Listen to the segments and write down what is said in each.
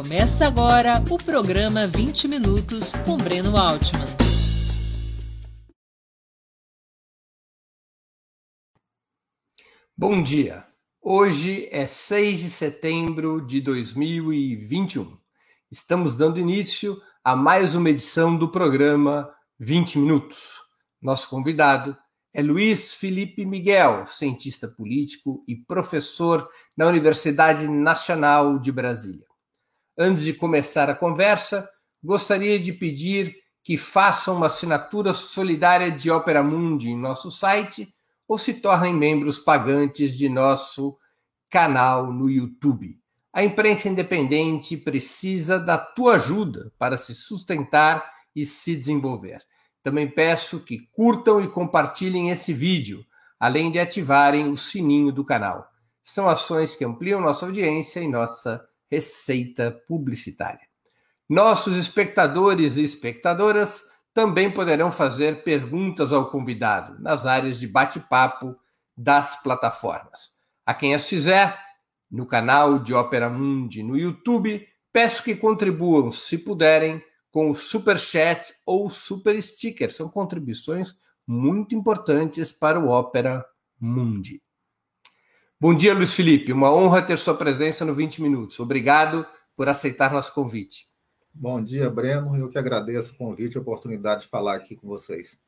Começa agora o programa 20 Minutos com Breno Altman. Bom dia. Hoje é 6 de setembro de 2021. Estamos dando início a mais uma edição do programa 20 Minutos. Nosso convidado é Luiz Felipe Miguel, cientista político e professor na Universidade Nacional de Brasília. Antes de começar a conversa, gostaria de pedir que façam uma assinatura solidária de Opera Mundi em nosso site ou se tornem membros pagantes de nosso canal no YouTube. A imprensa independente precisa da tua ajuda para se sustentar e se desenvolver. Também peço que curtam e compartilhem esse vídeo, além de ativarem o sininho do canal. São ações que ampliam nossa audiência e nossa receita publicitária. Nossos espectadores e espectadoras também poderão fazer perguntas ao convidado nas áreas de bate-papo das plataformas. A quem as fizer, no canal de Opera Mundi no YouTube, peço que contribuam, se puderem, com Super Chat ou Super Sticker. São contribuições muito importantes para o Opera Mundi. Bom dia, Luiz Felipe. Uma honra ter sua presença no 20 Minutos. Obrigado por aceitar nosso convite. Bom dia, Breno. Eu que agradeço o convite e a oportunidade de falar aqui com vocês.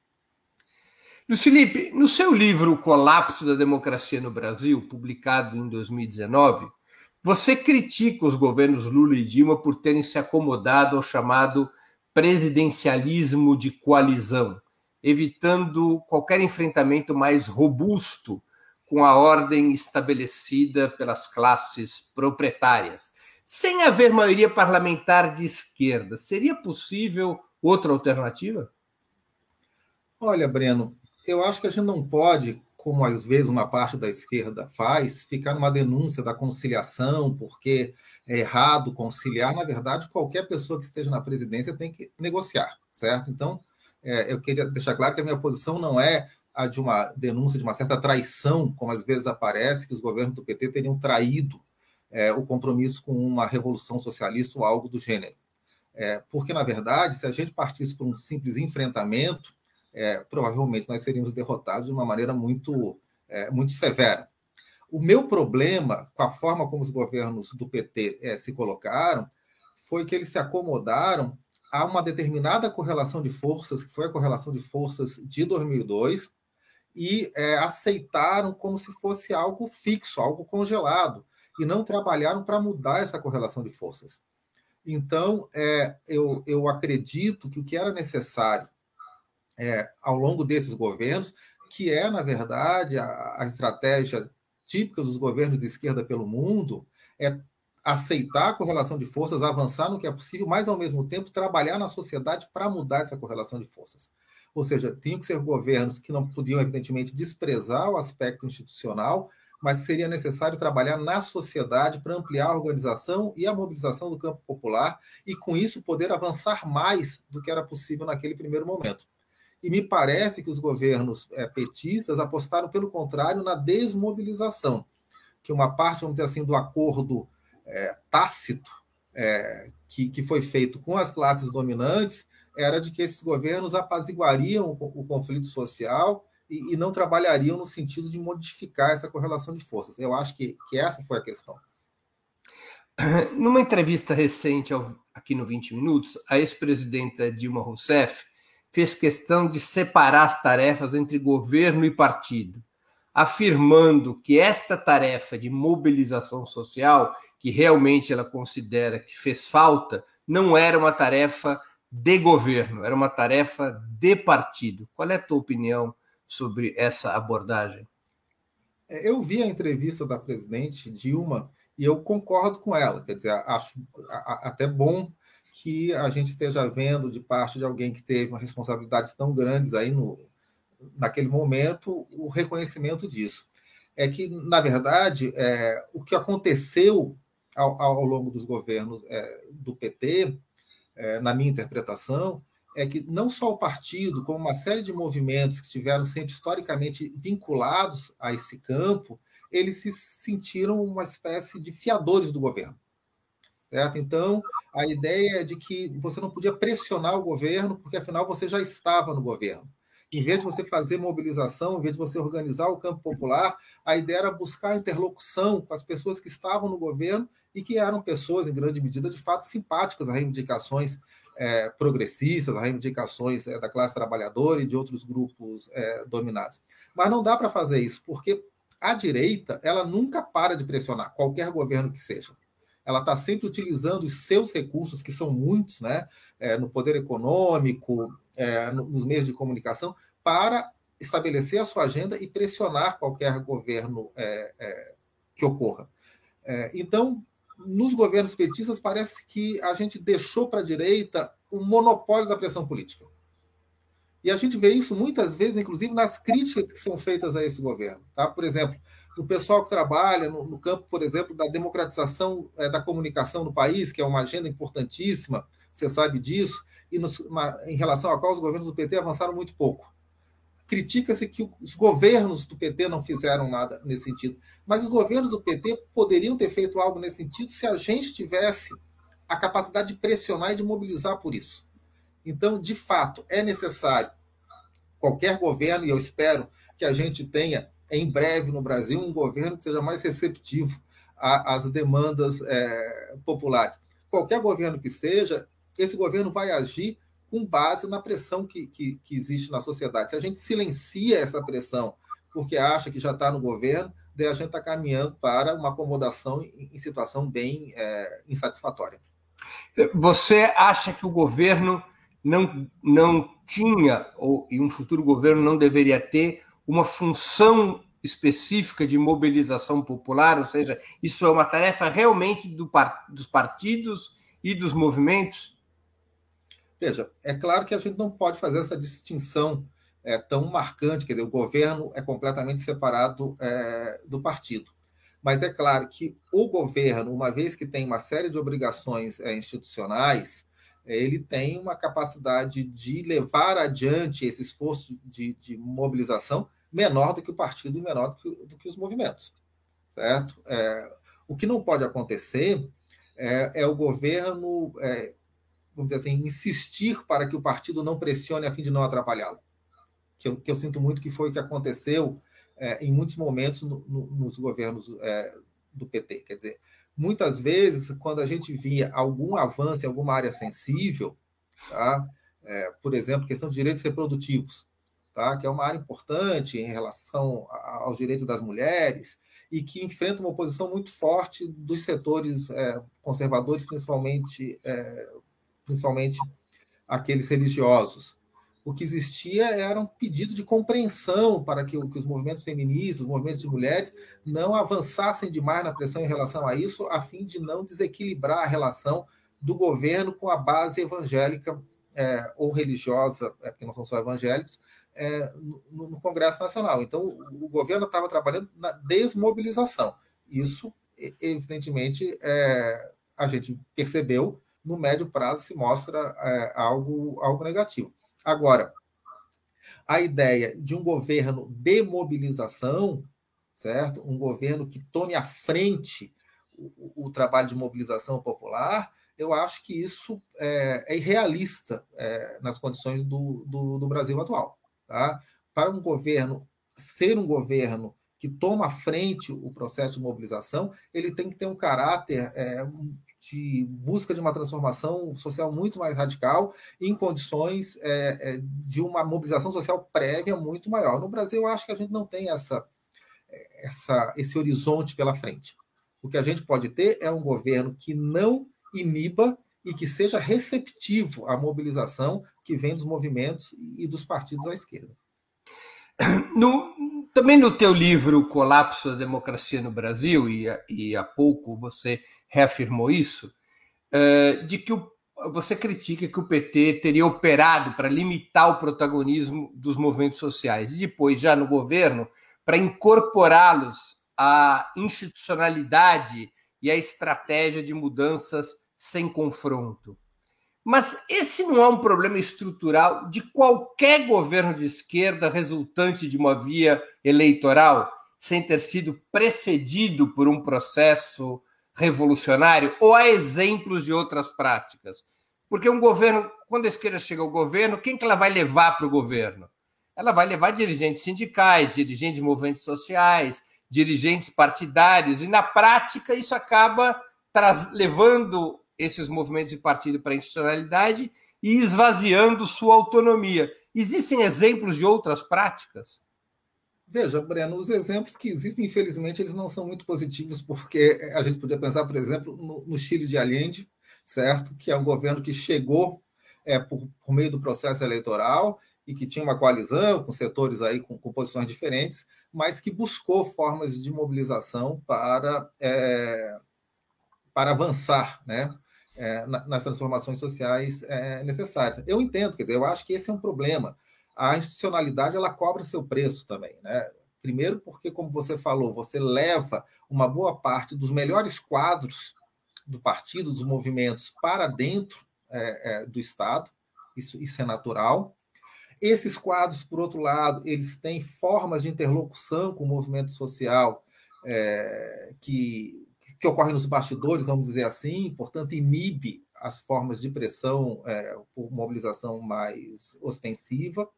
Luiz Felipe, no seu livro O Colapso da Democracia no Brasil, publicado em 2019, você critica os governos Lula e Dilma por terem se acomodado ao chamado presidencialismo de coalizão, evitando qualquer enfrentamento mais robusto com a ordem estabelecida pelas classes proprietárias. Sem haver maioria parlamentar de esquerda, seria possível outra alternativa? Olha, Breno, eu acho que a gente não pode como às vezes uma parte da esquerda faz, ficar numa denúncia da conciliação, porque é errado conciliar. Na verdade, qualquer pessoa que esteja na presidência tem que negociar, certo? Então, é, eu queria deixar claro que a minha posição não é a de uma denúncia de uma certa traição, como às vezes aparece, que os governos do PT teriam traído é, o compromisso com uma revolução socialista ou algo do gênero. É, porque, na verdade, se a gente partisse por um simples enfrentamento, é, provavelmente nós seríamos derrotados de uma maneira muito, é, muito severa. O meu problema com a forma como os governos do PT é, se colocaram foi que eles se acomodaram a uma determinada correlação de forças, que foi a correlação de forças de 2002, e é, aceitaram como se fosse algo fixo, algo congelado, e não trabalharam para mudar essa correlação de forças. Então, é, eu, eu acredito que o que era necessário é, ao longo desses governos, que é, na verdade, a, a estratégia típica dos governos de esquerda pelo mundo, é aceitar a correlação de forças, avançar no que é possível, mas, ao mesmo tempo, trabalhar na sociedade para mudar essa correlação de forças. Ou seja, tinham que ser governos que não podiam, evidentemente, desprezar o aspecto institucional, mas seria necessário trabalhar na sociedade para ampliar a organização e a mobilização do campo popular e, com isso, poder avançar mais do que era possível naquele primeiro momento. E me parece que os governos é, petistas apostaram, pelo contrário, na desmobilização, que uma parte, vamos dizer assim, do acordo é, tácito é, que, que foi feito com as classes dominantes era de que esses governos apaziguariam o, conflito social e, e, não trabalhariam no sentido de modificar essa correlação de forças. Eu acho que, que essa foi a questão. Numa entrevista recente ao, aqui no 20 Minutos, a ex-presidenta Dilma Rousseff fez questão de separar as tarefas entre governo e partido, afirmando que esta tarefa de mobilização social, que realmente ela considera que fez falta, não era uma tarefa de governo, era uma tarefa de partido. Qual é a tua opinião sobre essa abordagem? É, eu vi a entrevista da presidente Dilma e eu concordo com ela. Quer dizer, acho até bom que a gente esteja vendo de parte de alguém que teve responsabilidades tão grandes aí no, naquele momento o reconhecimento disso. É que, na verdade, é, o que aconteceu ao, ao longo dos governos é, do PT, é, na minha interpretação, é que não só o partido, como uma série de movimentos que estiveram sempre historicamente vinculados a esse campo, eles se sentiram uma espécie de fiadores do governo. Certo? Então, a ideia é de que você não podia pressionar o governo, porque afinal você já estava no governo. Em vez de você fazer mobilização, em vez de você organizar o campo popular, a ideia era buscar interlocução com as pessoas que estavam no governo e que eram pessoas, em grande medida, de fato simpáticas a reivindicações é, progressistas, a reivindicações é, da classe trabalhadora e de outros grupos é, dominados. Mas não dá para fazer isso, porque a direita ela nunca para de pressionar qualquer governo que seja ela está sempre utilizando os seus recursos, que são muitos, né, é, no poder econômico, é, nos meios de comunicação, para estabelecer a sua agenda e pressionar qualquer governo é, que ocorra. Então, nos governos petistas, parece que a gente deixou para a direita o monopólio da pressão política. E a gente vê isso muitas vezes, inclusive, nas críticas que são feitas a esse governo. Tá? Por exemplo, do pessoal que trabalha no, no campo, por exemplo, da democratização é, da comunicação no país, que é uma agenda importantíssima, você sabe disso, e nos, uma, em relação a qual os governos do PT avançaram muito pouco. Critica-se que os governos do PT não fizeram nada nesse sentido, mas os governos do PT poderiam ter feito algo nesse sentido se a gente tivesse a capacidade de pressionar e de mobilizar por isso. Então, de fato, é necessário qualquer governo, e eu espero que a gente tenha em breve no Brasil um governo que seja mais receptivo às demandas é, populares. Qualquer governo que seja, esse governo vai agir com base na pressão que, que, que existe na sociedade. Se a gente silencia essa pressão porque acha que já está no governo, daí a gente está caminhando para uma acomodação em, situação bem é, insatisfatória. Você acha que o governo não, não tinha, ou e um futuro governo não deveria ter, uma função específica de mobilização popular, ou seja, isso é uma tarefa realmente do, dos partidos e dos movimentos? Veja, é claro que a gente não pode fazer essa distinção é, tão marcante, quer dizer, o governo é completamente separado é, do partido. Mas é claro que o governo, uma vez que tem uma série de obrigações é, institucionais, ele tem uma capacidade de levar adiante esse esforço de, de mobilização menor do que o partido e menor do que, do que os movimentos, certo? É, o que não pode acontecer é, é o governo, é, vamos dizer assim, insistir para que o partido não pressione a fim de não atrapalhá-lo, que eu, que eu sinto muito que foi o que aconteceu é, em muitos momentos no, no, nos governos é, do PT, quer dizer, muitas vezes, quando a gente via algum avanço em alguma área sensível, tá? É, por exemplo, questão de direitos reprodutivos, tá? que é uma área importante em relação aos direitos das mulheres e que enfrenta uma oposição muito forte dos setores é, conservadores, principalmente, é, principalmente aqueles religiosos. O que existia era um pedido de compreensão para que, que os movimentos feministas, os movimentos de mulheres, não avançassem demais na pressão em relação a isso, a fim de não desequilibrar a relação do governo com a base evangélica é, ou religiosa, é, porque não são só evangélicos, é, no, no, Congresso Nacional. Então, o, governo estava trabalhando na desmobilização. Isso, evidentemente, é, a gente percebeu, no médio prazo se mostra é, algo, algo negativo. Agora, a ideia de um governo de mobilização, certo? Um governo que tome à frente o, o trabalho de mobilização popular, eu acho que isso é, é irrealista é, nas condições do, do, do Brasil atual. Tá? Para um governo ser um governo que toma à frente o processo de mobilização, ele tem que ter um caráter é, de busca de uma transformação social muito mais radical, em condições é, é, de uma mobilização social prévia muito maior. No Brasil, eu acho que a gente não tem essa, essa, esse horizonte pela frente. O que a gente pode ter é um governo que não iniba e que seja receptivo à mobilização que vem dos movimentos e dos partidos à esquerda. No, também no teu livro Colapso da Democracia no Brasil, e, e há pouco você reafirmou isso, uh, de que o, você critica que o PT teria operado para limitar o protagonismo dos movimentos sociais e depois, já no governo, para incorporá-los à institucionalidade e à estratégia de mudanças sem confronto. Mas esse não é um problema estrutural de qualquer governo de esquerda resultante de uma via eleitoral, sem ter sido precedido por um processo revolucionário ou há exemplos de outras práticas? Porque um governo, quando a esquerda chega ao governo, quem que ela vai levar para o governo? Ela vai levar dirigentes sindicais, dirigentes de movimentos sociais, dirigentes partidários, e na prática isso acaba levando esses movimentos de partido para a institucionalidade e esvaziando sua autonomia. Existem exemplos de outras práticas? Veja, Breno, os exemplos que existem, infelizmente, eles não são muito positivos, porque a gente podia pensar, por exemplo, no, no Chile de Allende, certo? Que é um governo que chegou é, por, por, meio do processo eleitoral e que tinha uma coalizão com setores aí com, com posições diferentes, mas que buscou formas de mobilização para, é, para avançar, né? É, nas transformações sociais é, necessárias. Eu entendo, quer dizer, eu acho que esse é um problema a institucionalidade ela cobra seu preço também, né? Primeiro, porque, como você falou, você leva uma boa parte dos melhores quadros do partido, dos movimentos, para dentro é, é, do Estado, isso, isso é natural. Esses quadros, por outro lado, eles têm formas de interlocução com o movimento social é, que, que ocorrem nos bastidores, vamos dizer assim, portanto, inibe as formas de pressão é, por mobilização mais ostensiva.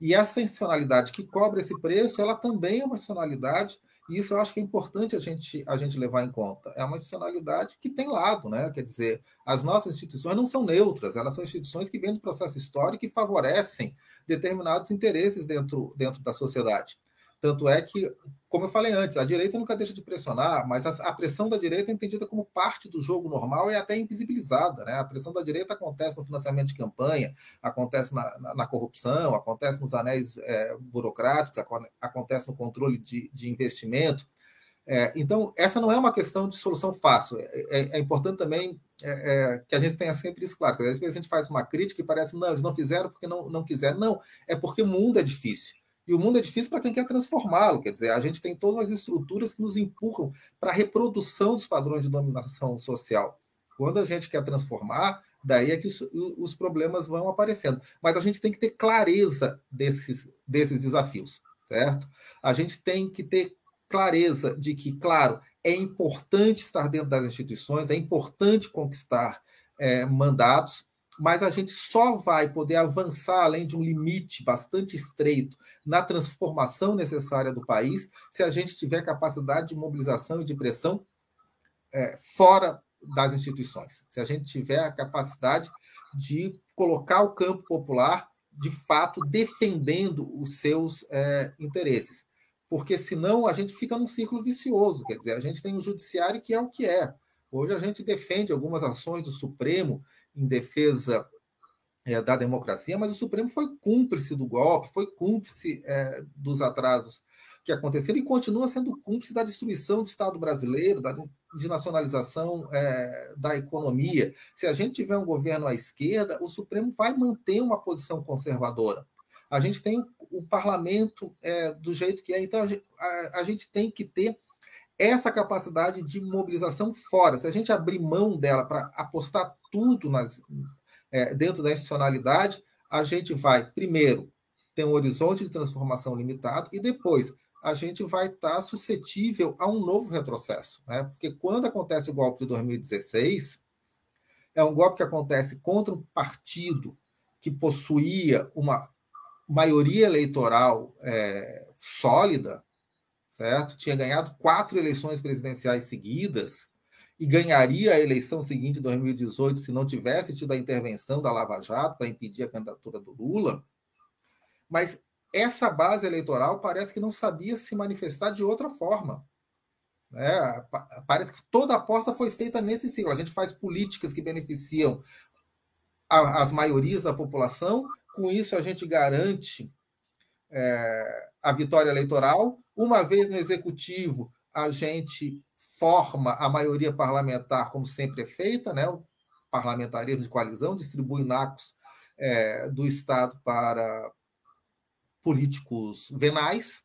E essa institucionalidade que cobra esse preço, ela também é uma institucionalidade, e isso eu acho que é importante a gente, a gente levar em conta. É uma institucionalidade que tem lado, né? Quer dizer, as nossas instituições não são neutras, elas são instituições que vêm do processo histórico e favorecem determinados interesses dentro, dentro da sociedade. Tanto é que, como eu falei antes, a direita nunca deixa de pressionar, mas a, pressão da direita é entendida como parte do jogo normal e até invisibilizada. Né? A pressão da direita acontece no financiamento de campanha, acontece na, na, na corrupção, acontece nos anéis é, burocráticos, acontece no controle de, de investimento. É, então, essa não é uma questão de solução fácil. É, é, é importante também é, é, que a gente tenha sempre isso claro. Às vezes a gente faz uma crítica e parece, não, eles não fizeram porque não, não quiseram. Não, é porque o mundo é difícil. E o mundo é difícil para quem quer transformá-lo. Quer dizer, a gente tem todas as estruturas que nos empurram para a reprodução dos padrões de dominação social. Quando a gente quer transformar, daí é que os, os problemas vão aparecendo. Mas a gente tem que ter clareza desses, desses desafios, certo? A gente tem que ter clareza de que, claro, é importante estar dentro das instituições, é importante conquistar é, mandatos, mas a gente só vai poder avançar além de um limite bastante estreito na transformação necessária do país se a gente tiver capacidade de mobilização e de pressão é, fora das instituições, se a gente tiver a capacidade de colocar o campo popular de fato defendendo os seus é, interesses, porque senão a gente fica num círculo vicioso, quer dizer, a gente tem um judiciário que é o que é. Hoje a gente defende algumas ações do Supremo em defesa é, da democracia, mas o Supremo foi cúmplice do golpe, foi cúmplice é, dos atrasos que aconteceram e continua sendo cúmplice da destruição do Estado brasileiro, da desnacionalização é, da economia. Se a gente tiver um governo à esquerda, o Supremo vai manter uma posição conservadora. A gente tem o, parlamento é, do jeito que é, então a, a, a gente tem que ter essa capacidade de mobilização fora. Se a gente abrir mão dela para apostar tudo nas, é, dentro da institucionalidade, a gente vai, primeiro, ter um horizonte de transformação limitado e depois a gente vai estar suscetível a um novo retrocesso. Né? Porque quando acontece o golpe de 2016, é um golpe que acontece contra um partido que possuía uma maioria eleitoral é, sólida, certo? Tinha ganhado quatro eleições presidenciais seguidas e ganharia a eleição seguinte, 2018, se não tivesse tido a intervenção da Lava Jato para impedir a candidatura do Lula. Mas essa base eleitoral parece que não sabia se manifestar de outra forma. É, parece que toda a aposta foi feita nesse ciclo. A gente faz políticas que beneficiam a, as maiorias da população, com isso a gente garante é, a vitória eleitoral, uma vez no executivo, a gente forma a maioria parlamentar, como sempre é feita, né? o parlamentarismo de coalizão, distribui nacos é, do Estado para políticos venais,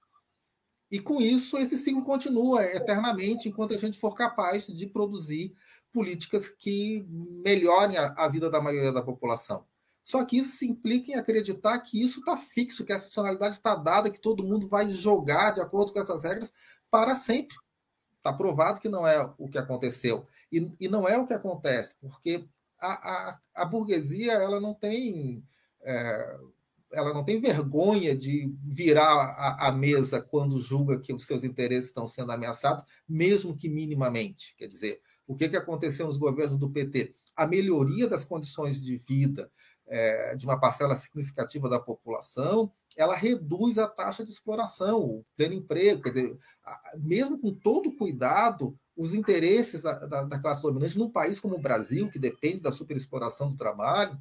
e com isso esse ciclo continua eternamente enquanto a gente for capaz de produzir políticas que melhorem a, a vida da maioria da população. Só que isso se implica em acreditar que isso está fixo, que a excepcionalidade está dada, que todo mundo vai jogar de acordo com essas regras para sempre. Está provado que não é o que aconteceu. E, e não é o que acontece, porque a, a, a burguesia ela não tem. É, ela não tem vergonha de virar a, a, mesa quando julga que os seus interesses estão sendo ameaçados, mesmo que minimamente. Quer dizer, o que, que aconteceu nos governos do PT? A melhoria das condições de vida é, de uma parcela significativa da população, ela reduz a taxa de exploração, o pleno emprego. Quer dizer, mesmo com todo cuidado, os interesses da, da, da classe dominante num país como o Brasil, que depende da superexploração do trabalho,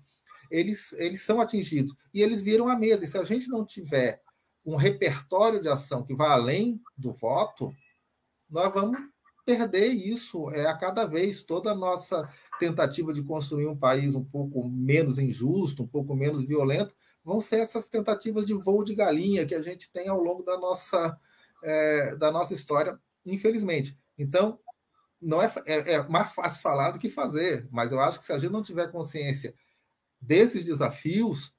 eles, eles são atingidos. E eles viram a mesa. E se a gente não tiver um repertório de ação que vá além do voto, nós vamos perder isso é, a cada vez. Toda a nossa tentativa de construir um país um pouco menos injusto, um pouco menos violento, vão ser essas tentativas de voo de galinha que a gente tem ao longo da nossa, é, da nossa história, infelizmente. Então, não é, é, é mais fácil falar do que fazer, mas eu acho que se a gente não tiver consciência desses desafios,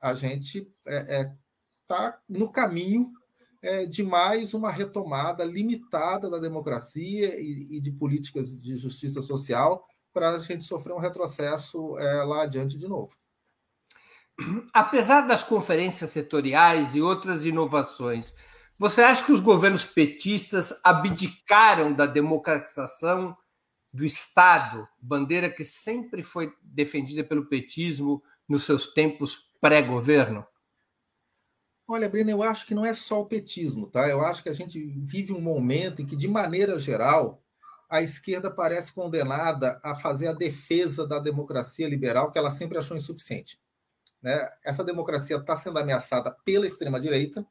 a gente está é, é, no caminho é, de mais uma retomada limitada da democracia e, e de políticas de justiça social para a gente sofrer um retrocesso é, lá adiante de novo. Apesar das conferências setoriais e outras inovações, você acha que os governos petistas abdicaram da democratização do Estado, bandeira que sempre foi defendida pelo petismo nos seus tempos pré-governo? Olha, Breno, eu acho que não é só o petismo, tá? Eu acho que a gente vive um momento em que, de maneira geral, a esquerda parece condenada a fazer a defesa da democracia liberal que ela sempre achou insuficiente. Né? Essa democracia está sendo ameaçada pela extrema-direita,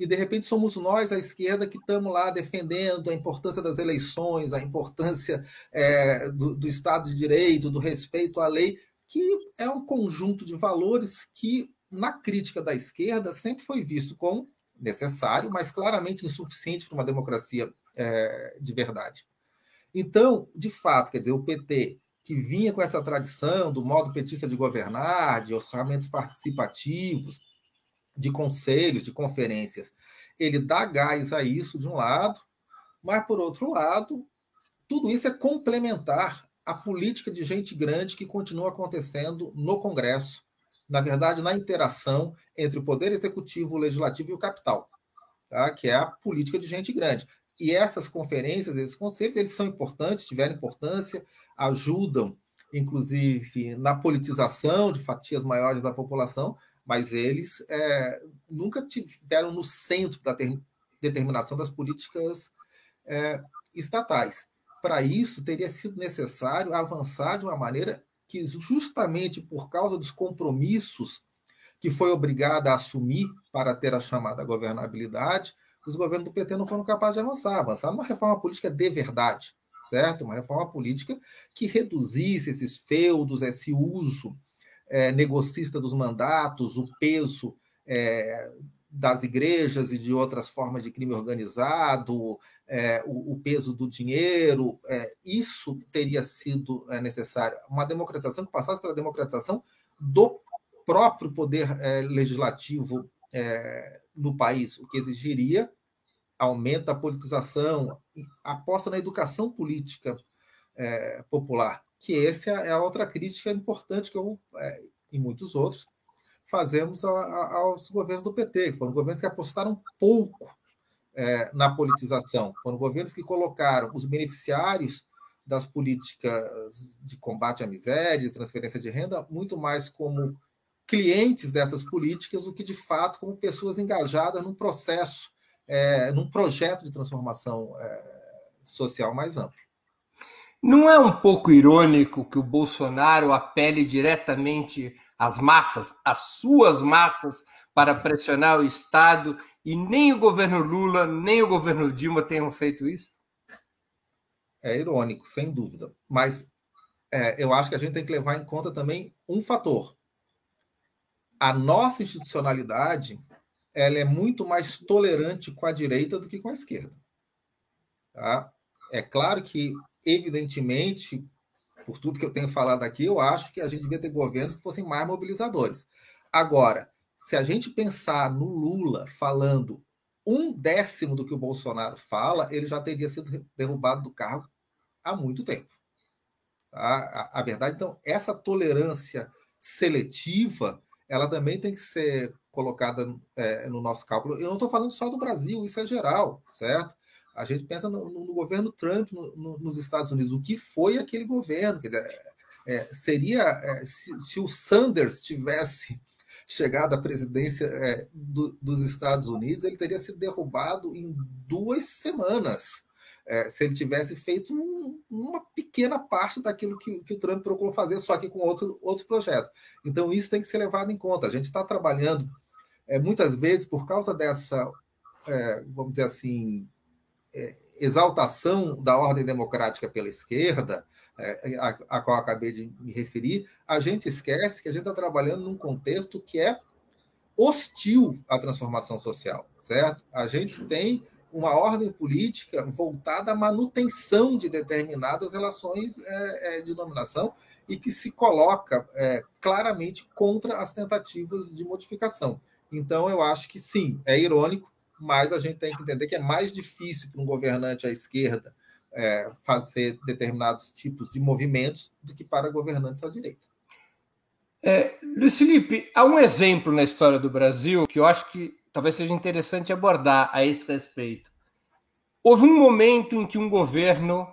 e de repente somos nós, a esquerda, que estamos lá defendendo a importância das eleições, a importância é, do, do, Estado de Direito, do respeito à lei, que é um conjunto de valores que, na crítica da esquerda, sempre foi visto como necessário, mas claramente insuficiente para uma democracia é, de verdade. Então, de fato, quer dizer, o PT, que vinha com essa tradição do modo petista de governar, de orçamentos participativos, de conselhos, de conferências, ele dá gás a isso de um lado, mas, por outro lado, tudo isso é complementar à política de gente grande que continua acontecendo no Congresso, na verdade, na interação entre o Poder Executivo, o Legislativo e o Capital, tá? que é a política de gente grande. E essas conferências, esses conselhos, eles são importantes, tiveram importância, ajudam, inclusive, na politização de fatias maiores da população, mas eles é, nunca tiveram no centro da determinação das políticas é, estatais. Para isso, teria sido necessário avançar de uma maneira que, justamente por causa dos compromissos que foi obrigada a assumir para ter a chamada governabilidade, os governos do PT não foram capazes de avançar. Avançar numa reforma política de verdade, certo? Uma reforma política que reduzisse esses feudos, esse uso é, negocista dos mandatos, o peso é, das igrejas e de outras formas de crime organizado, é, o, o, peso do dinheiro, é, isso teria sido é, necessário. Uma democratização que passasse pela democratização do próprio poder é, legislativo no país, o que exigiria aumento da politização, aposta na educação política popular que essa é a outra crítica importante que eu, é, e muitos outros, fazemos a, a, aos governos do PT, que foram governos que apostaram pouco é, na politização, foram governos que colocaram os beneficiários das políticas de combate à miséria, de transferência de renda, muito mais como clientes dessas políticas do que, de fato, como pessoas engajadas num processo, é, num projeto de transformação é, social mais amplo. Não é um pouco irônico que o Bolsonaro apele diretamente às massas, às suas massas, para pressionar o Estado e nem o governo Lula, nem o governo Dilma tenham feito isso? É irônico, sem dúvida. Mas é, eu acho que a gente tem que levar em conta também um fator. A nossa institucionalidade ela é muito mais tolerante com a direita do que com a esquerda. Tá? É claro que evidentemente, por tudo que eu tenho falado aqui, eu acho que a gente devia ter governos que fossem mais mobilizadores. Agora, se a gente pensar no Lula falando um décimo do que o Bolsonaro fala, ele já teria sido derrubado do cargo há muito tempo. Tá? A, a, verdade, então, essa tolerância seletiva, ela também tem que ser colocada é, no nosso cálculo. Eu não estou falando só do Brasil, isso é geral, certo? A gente pensa no, no governo Trump no, no, nos Estados Unidos. O que foi aquele governo? Quer dizer, é, seria é, se, se, o Sanders tivesse chegado à presidência é, do, dos Estados Unidos, ele teria sido derrubado em duas semanas. É, se ele tivesse feito um, uma pequena parte daquilo que, que, o Trump procurou fazer, só que com outro, outro projeto. Então, isso tem que ser levado em conta. A gente está trabalhando, é, muitas vezes, por causa dessa, é, vamos dizer assim, é, exaltação da ordem democrática pela esquerda, a, qual acabei de me referir, a gente esquece que a gente está trabalhando num contexto que é hostil à transformação social, certo? A gente tem uma ordem política voltada à manutenção de determinadas relações é, é, de dominação e que se coloca é, claramente contra as tentativas de modificação. Então, eu acho que sim, é irônico, mas a gente tem que entender que é mais difícil para um governante à esquerda é, fazer determinados tipos de movimentos do que para governantes à direita. É, Luiz Felipe, há um exemplo na história do Brasil que eu acho que talvez seja interessante abordar a esse respeito. Houve um momento em que um governo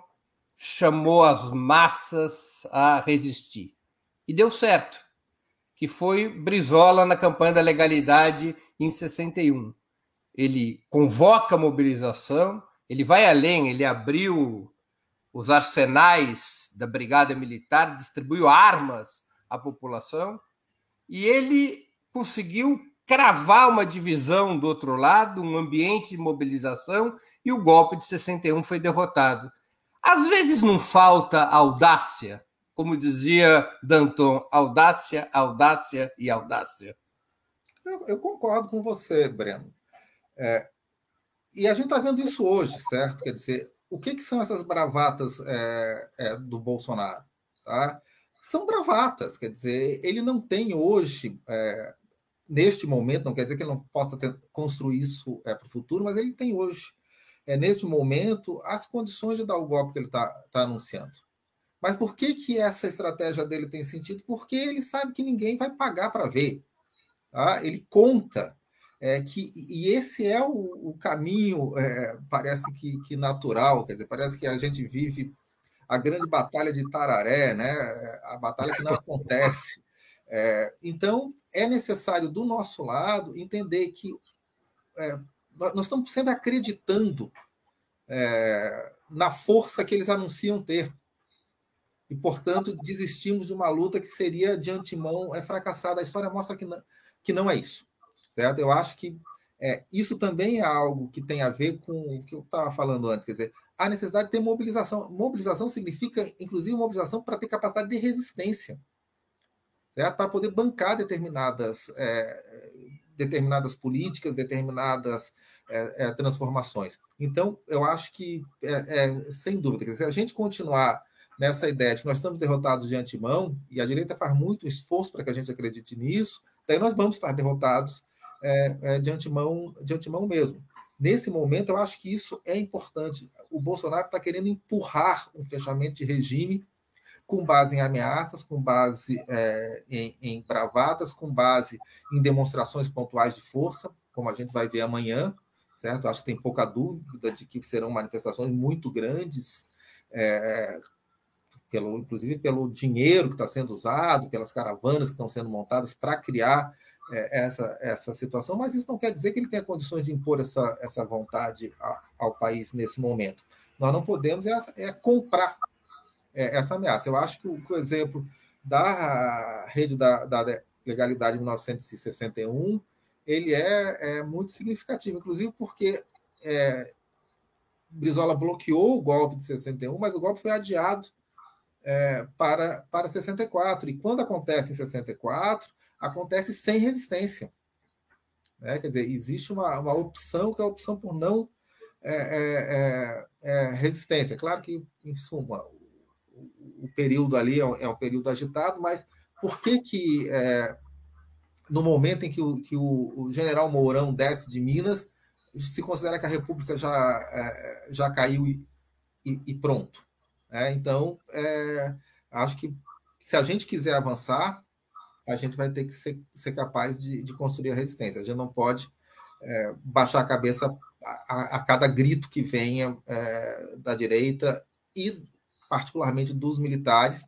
chamou as massas a resistir e deu certo, que foi Brizola na campanha da legalidade em 61. Ele convoca a mobilização, ele vai além, ele abriu os arsenais da Brigada Militar, distribuiu armas à população e ele conseguiu cravar uma divisão do outro lado, um ambiente de mobilização e o golpe de 61 foi derrotado. Às vezes não falta audácia, como dizia Danton, audácia, audácia e audácia. Eu, eu concordo com você, Breno. É, e a gente está vendo isso hoje, certo? Quer dizer, o que, que são essas bravatas é, é, do Bolsonaro? Tá? São bravatas, quer dizer, ele não tem hoje, é, neste momento, não quer dizer que ele não possa ter, construir isso é, para o futuro, mas ele tem hoje, é, neste momento, as condições de dar o golpe que ele está tá anunciando. Mas por que, que essa estratégia dele tem sentido? Porque ele sabe que ninguém vai pagar para ver. Tá? Ele conta é, que, e esse é o, o caminho, é, parece que, que, natural, quer dizer, parece que a gente vive a grande batalha de Tararé, né? a batalha que não acontece. É, então, é necessário, do nosso lado, entender que é, nós estamos sempre acreditando é, na força que eles anunciam ter. E, portanto, desistimos de uma luta que seria, de antemão, é fracassada. A história mostra que não, que não é isso certo? Eu acho que é, isso também é algo que tem a ver com o que eu estava falando antes, quer dizer, a necessidade de ter mobilização. Mobilização significa, inclusive, mobilização para ter capacidade de resistência, certo? Para poder bancar determinadas, é, determinadas políticas, determinadas é, é transformações. Então, eu acho que, é, é, sem dúvida, quer dizer, se a gente continuar nessa ideia de que nós estamos derrotados de antemão, e a direita faz muito esforço para que a gente acredite nisso, daí nós vamos estar derrotados é, é, de, antemão, de antemão mesmo. Nesse momento, eu acho que isso é importante. O Bolsonaro está querendo empurrar um fechamento de regime com base em ameaças, com base é, em, em bravatas, com base em demonstrações pontuais de força, como a gente vai ver amanhã, certo? Acho que tem pouca dúvida de que serão manifestações muito grandes, é, pelo, inclusive pelo dinheiro que está sendo usado, pelas caravanas que estão sendo montadas para criar é, essa, essa situação, mas isso não quer dizer que ele tenha condições de impor essa, essa vontade a, ao país nesse momento. Nós não podemos é, é comprar é, essa ameaça. Eu acho que o, que o exemplo da rede da, da, legalidade de 1961 ele é, é muito significativo, inclusive porque é, Brizola bloqueou o golpe de 61, mas o golpe foi adiado é, para, para 64. E quando acontece em 64, acontece sem resistência. Né? Quer dizer, existe uma, uma opção que é a opção por não é, é, é, é resistência. Claro que, em suma, o, o período ali é, é, um período agitado, mas por que que no momento em que, o, que o, general Mourão desce de Minas, se considera que a República já, já caiu e, e, e pronto. É, então, é, acho que se a gente quiser avançar, a gente vai ter que ser, ser capaz de, de construir a resistência. A gente não pode é, baixar a cabeça a, a, cada grito que venha é, da direita e, particularmente, dos militares,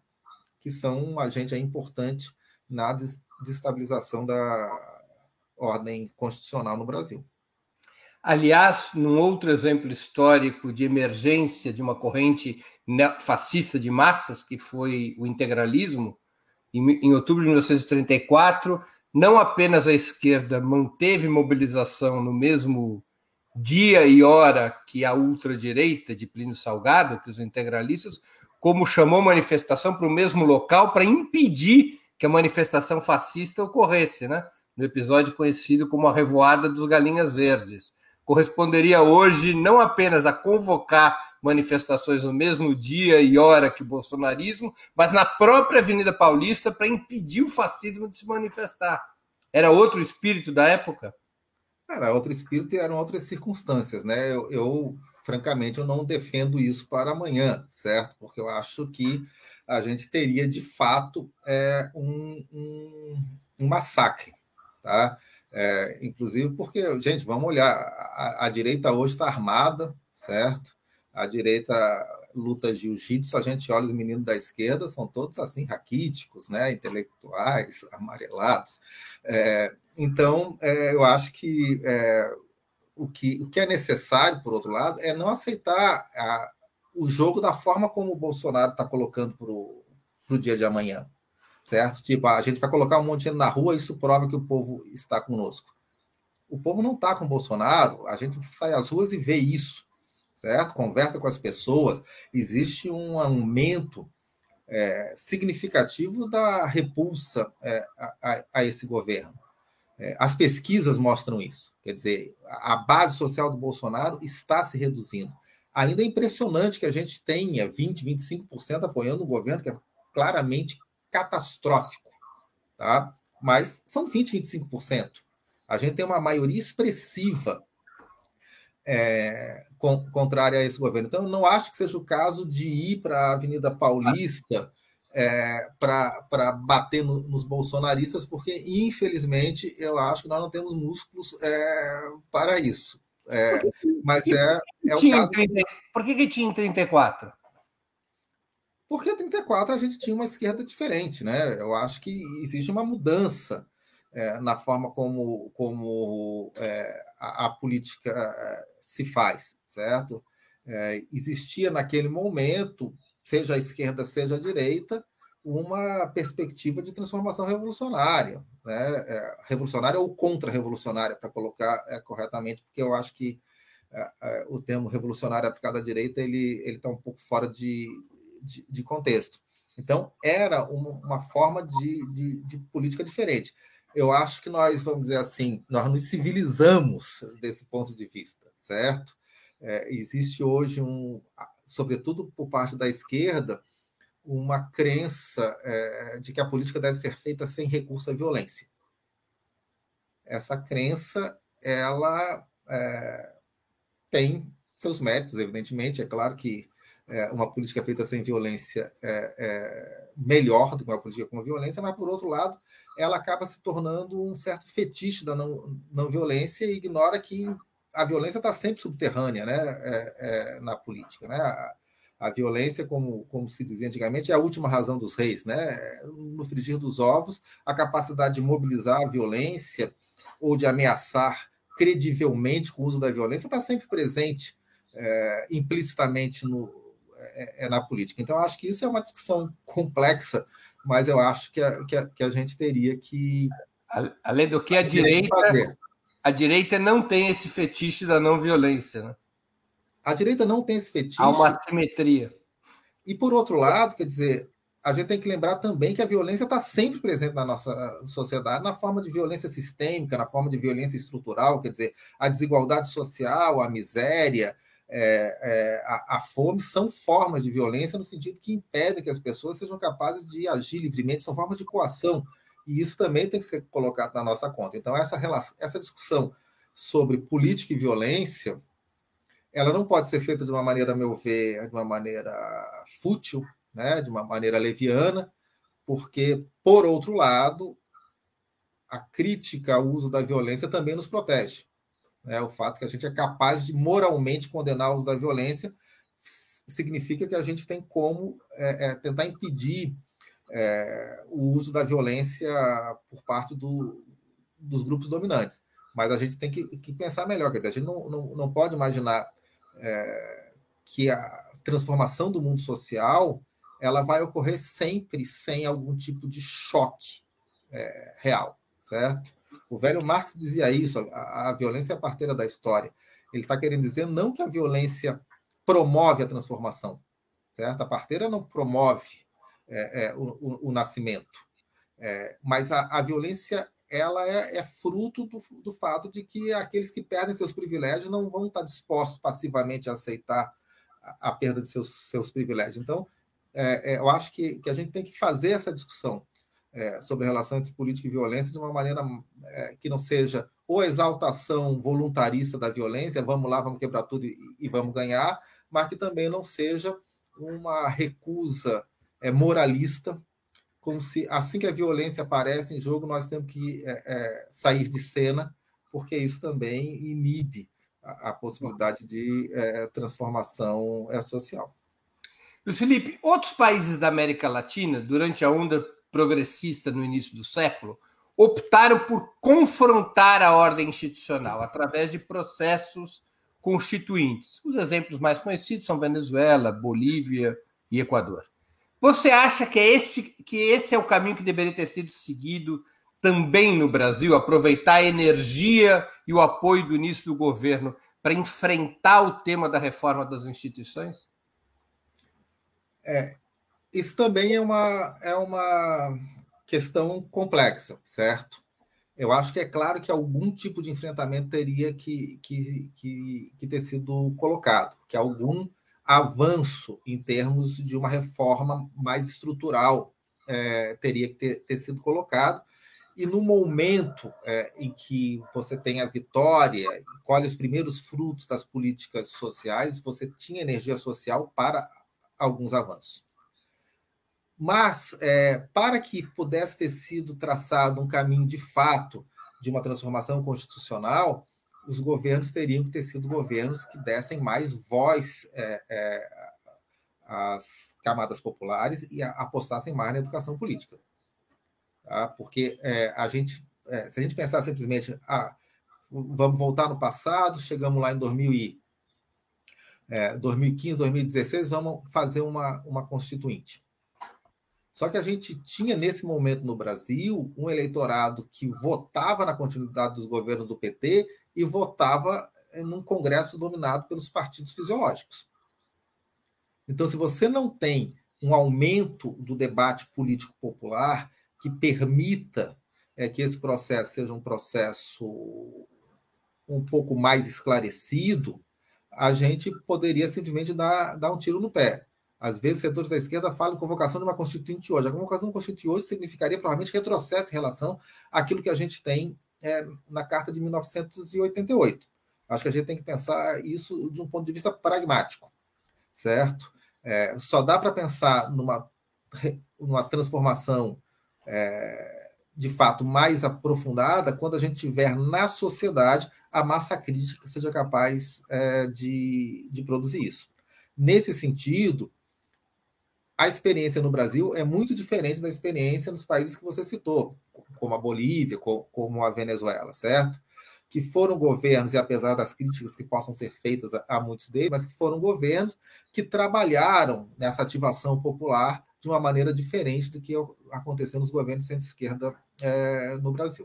que são um agente importante na desestabilização da ordem constitucional no Brasil. Aliás, num outro exemplo histórico de emergência de uma corrente fascista de massas, que foi o integralismo, em, outubro de 1934, não apenas a esquerda manteve mobilização no mesmo dia e hora que a ultradireita de Plínio Salgado, que os integralistas, como chamou manifestação para o mesmo local para impedir que a manifestação fascista ocorresse, né? no episódio conhecido como a Revoada dos Galinhas Verdes. Corresponderia hoje não apenas a convocar manifestações no mesmo dia e hora que o bolsonarismo, mas na própria Avenida Paulista para impedir o fascismo de se manifestar. Era outro espírito da época? Era outro espírito e eram outras circunstâncias, né? Eu, eu, francamente, eu não defendo isso para amanhã, certo? Porque eu acho que a gente teria, de fato, é, um, um, um massacre, tá? É, inclusive porque, gente, vamos olhar, a, a direita hoje está armada, certo? A direita luta jiu-jitsu, a gente olha os meninos da esquerda, são todos assim, raquíticos, né? intelectuais, amarelados. É, então, é, eu acho que, é, o que o que é necessário, por outro lado, é não aceitar a, o jogo da forma como o Bolsonaro está colocando para o dia de amanhã. Certo? Tipo, a gente vai colocar um monte de gente na rua, isso prova que o povo está conosco. O povo não está com o Bolsonaro, a gente sai às ruas e vê isso, certo? Conversa com as pessoas, existe um aumento é, significativo da repulsa é, a, a, esse governo. É, as pesquisas mostram isso. Quer dizer, a base social do Bolsonaro está se reduzindo. Ainda é impressionante que a gente tenha 20%, 25% apoiando um governo que é claramente catastrófico. Tá? Mas são 20%, 25%. A gente tem uma maioria expressiva é, contrária a esse governo. Então, não acho que seja o caso de ir para a Avenida Paulista é, para bater no, nos bolsonaristas, porque, infelizmente, eu acho que nós não temos músculos é, para isso. É, mas é, é o caso. 30, por que, que tinha em 34? Porque em 34 a gente tinha uma esquerda diferente, né? Eu acho que existe uma mudança é, na forma como, como é, a, a, política é, se faz, certo? É, existia naquele momento seja a esquerda, seja a direita, uma perspectiva de transformação revolucionária, né? É, revolucionária ou contra-revolucionária, para colocar é, corretamente, porque eu acho que o termo revolucionário aplicado à direita ele está um pouco fora de, de, de contexto. Então, era uma, uma forma de, de, de, política diferente. Eu acho que nós, vamos dizer assim, nós nos civilizamos desse ponto de vista, certo? É, existe hoje um, sobretudo por parte da esquerda, uma crença é, de que a política deve ser feita sem recurso à violência. Essa crença, ela é, tem seus méritos, evidentemente. É claro que é, uma política feita sem violência é, é, melhor do que uma política com violência, mas, por outro lado, ela acaba se tornando um certo fetiche da não, não violência e ignora que a violência está sempre subterrânea né, é, é, na política. Né? A, a, violência, como, como se dizia antigamente, é a última razão dos reis. Né? No frigir dos ovos, a capacidade de mobilizar a violência ou de ameaçar credivelmente com o uso da violência está sempre presente é, implicitamente no, é, é, na política. Então, acho que isso é uma discussão complexa, mas eu acho que a, que a, que a gente teria que. Além do que a direita. Fazer a direita não tem esse fetiche da não violência. Né? A direita não tem esse fetiche. Há uma simetria. E por outro lado, quer dizer, a gente tem que lembrar também que a violência está sempre presente na nossa sociedade, na forma de violência sistêmica, na forma de violência estrutural, quer dizer, a desigualdade social, a miséria, é, é, a, a, fome são formas de violência no sentido que impedem que as pessoas sejam capazes de agir livremente, são formas de coação e isso também tem que ser colocado na nossa conta. Então, essa, relação, essa discussão sobre política e violência, ela não pode ser feita de uma maneira, a meu ver, de uma maneira fútil, né, de uma maneira leviana, porque, por outro lado, a crítica ao uso da violência também nos protege. Né? O fato que a gente é capaz de moralmente condenar o uso da violência significa que a gente tem como é, é, tentar impedir é, o uso da violência por parte do, dos grupos dominantes. Mas a gente tem que, que, pensar melhor, quer dizer, a gente não, não, não pode imaginar é, que a transformação do mundo social ela vai ocorrer sempre sem algum tipo de choque é, real, certo? O velho Marx dizia isso: a, a violência é a parteira da história. Ele está querendo dizer não que a violência promove a transformação, certo? A parteira não promove é, é, o, o, o, nascimento, é, mas a, a, violência ela é, é fruto do, do, fato de que aqueles que perdem seus privilégios não vão estar dispostos passivamente a aceitar a, a perda de seus, seus privilégios. Então, é, é, eu acho que, que a gente tem que fazer essa discussão é, sobre a relação entre política e violência de uma maneira é, que não seja ou exaltação voluntarista da violência, vamos lá, vamos quebrar tudo e, e vamos ganhar, mas que também não seja uma recusa é, moralista, como se assim que a violência aparece em jogo, nós temos que é, é, sair de cena, porque isso também inibe a, a possibilidade de transformação social. Luiz Felipe, outros países da América Latina, durante a onda progressista no início do século, optaram por confrontar a ordem institucional através de processos constituintes. Os exemplos mais conhecidos são Venezuela, Bolívia e Equador. Você acha que, é esse, que esse é o caminho que deveria ter sido seguido também no Brasil? Aproveitar a energia e o apoio do início do governo para enfrentar o tema da reforma das instituições? É, isso também é uma, é uma questão complexa, certo? Eu acho que é claro que algum tipo de enfrentamento teria que, que, que, que ter sido colocado, que algum avanço em termos de uma reforma mais estrutural é, teria que ter, ter, sido colocado. E no momento é, em que você tem a vitória, colhe os primeiros frutos das políticas sociais, você tinha energia social para alguns avanços. Mas, é, para que pudesse ter sido traçado um caminho de fato de uma transformação constitucional, os governos teriam que ter sido governos que dessem mais voz é, é, às camadas populares e apostassem mais na educação política. Tá? Porque é, a gente, é, se a gente pensar simplesmente, ah, vamos voltar no passado, chegamos lá em 2000 e, é, 2015, 2016, vamos fazer uma, uma constituinte. Só que a gente tinha, nesse momento no Brasil, um eleitorado que votava na continuidade dos governos do PT e votava num Congresso dominado pelos partidos fisiológicos. Então, se você não tem um aumento do debate político popular que permita é, que esse processo seja um processo um pouco mais esclarecido, a gente poderia simplesmente dar, dar um tiro no pé. Às vezes, setores da esquerda falam em convocação de uma constituinte hoje. A convocação de uma constituinte hoje significaria provavelmente retrocesso em relação àquilo que a gente tem é, na Carta de 1988. Acho que a gente tem que pensar isso de um ponto de vista pragmático, certo? É, só dá para pensar numa, numa transformação é, de fato mais aprofundada quando a gente tiver na sociedade a massa crítica que seja capaz é, de, de produzir isso. Nesse sentido, a experiência no Brasil é muito diferente da experiência nos países que você citou, como a Bolívia, como a Venezuela, certo? Que foram governos, e apesar das críticas que possam ser feitas a, muitos deles, mas que foram governos que trabalharam nessa ativação popular de uma maneira diferente do que aconteceu nos governos centro-esquerda é, no Brasil.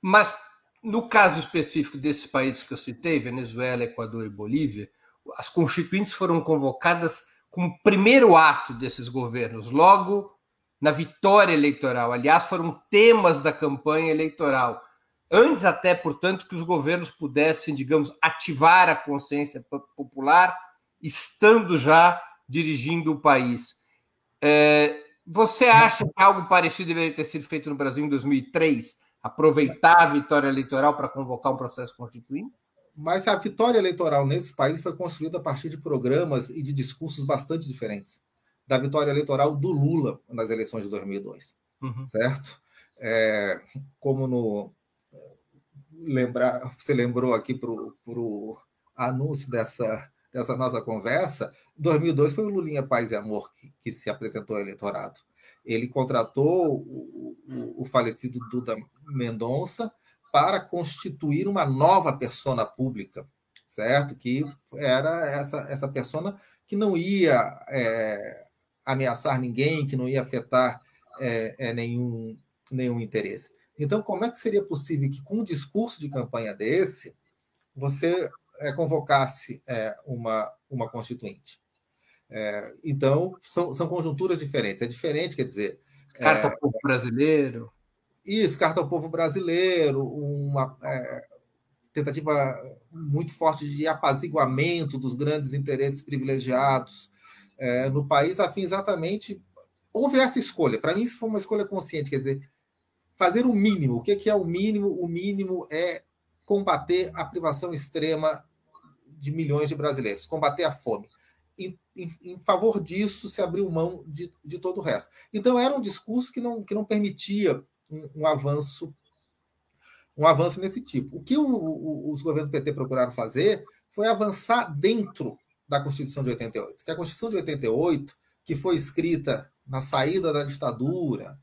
Mas no caso específico desses países que eu citei, Venezuela, Equador e Bolívia, as constituintes foram convocadas como primeiro ato desses governos, logo na vitória eleitoral. Aliás, foram temas da campanha eleitoral. Antes, até, portanto, que os governos pudessem, digamos, ativar a consciência popular, estando já dirigindo o país. É, você acha que algo parecido deveria ter sido feito no Brasil em 2003? aproveitar a vitória eleitoral para convocar um processo constituinte? Mas a vitória eleitoral nesse país foi construída a partir de programas e de discursos bastante diferentes da vitória eleitoral do Lula nas eleições de 2002, uhum. certo? É, como no lembrar, você lembrou aqui para o anúncio dessa, dessa nossa conversa, 2002 foi o Lulinha Paz e Amor que, que se apresentou ao eleitorado. Ele contratou o, o, o falecido Duda Mendonça para constituir uma nova persona pública, certo? Que era essa, essa persona que não ia é, ameaçar ninguém, que não ia afetar é, é, nenhum, nenhum interesse. Então, como é que seria possível que, com um discurso de campanha desse, você é, convocasse é, uma, uma constituinte? É, então, são, são conjunturas diferentes. É diferente, quer dizer. Carta ao povo brasileiro. Isso, carta ao povo brasileiro, uma é, tentativa muito forte de apaziguamento dos grandes interesses privilegiados é, no país, a fim exatamente. Houve essa escolha. Para mim, isso foi uma escolha consciente, quer dizer, fazer o mínimo. O que é o mínimo? O mínimo é combater a privação extrema de milhões de brasileiros, combater a fome. Em, em, em, favor disso, se abriu mão de, de todo o resto. Então, era um discurso que não, que não permitia um, um avanço um avanço nesse tipo. O que o, o, os governos do PT procuraram fazer foi avançar dentro da Constituição de 88. Que a Constituição de 88, que foi escrita na saída da ditadura,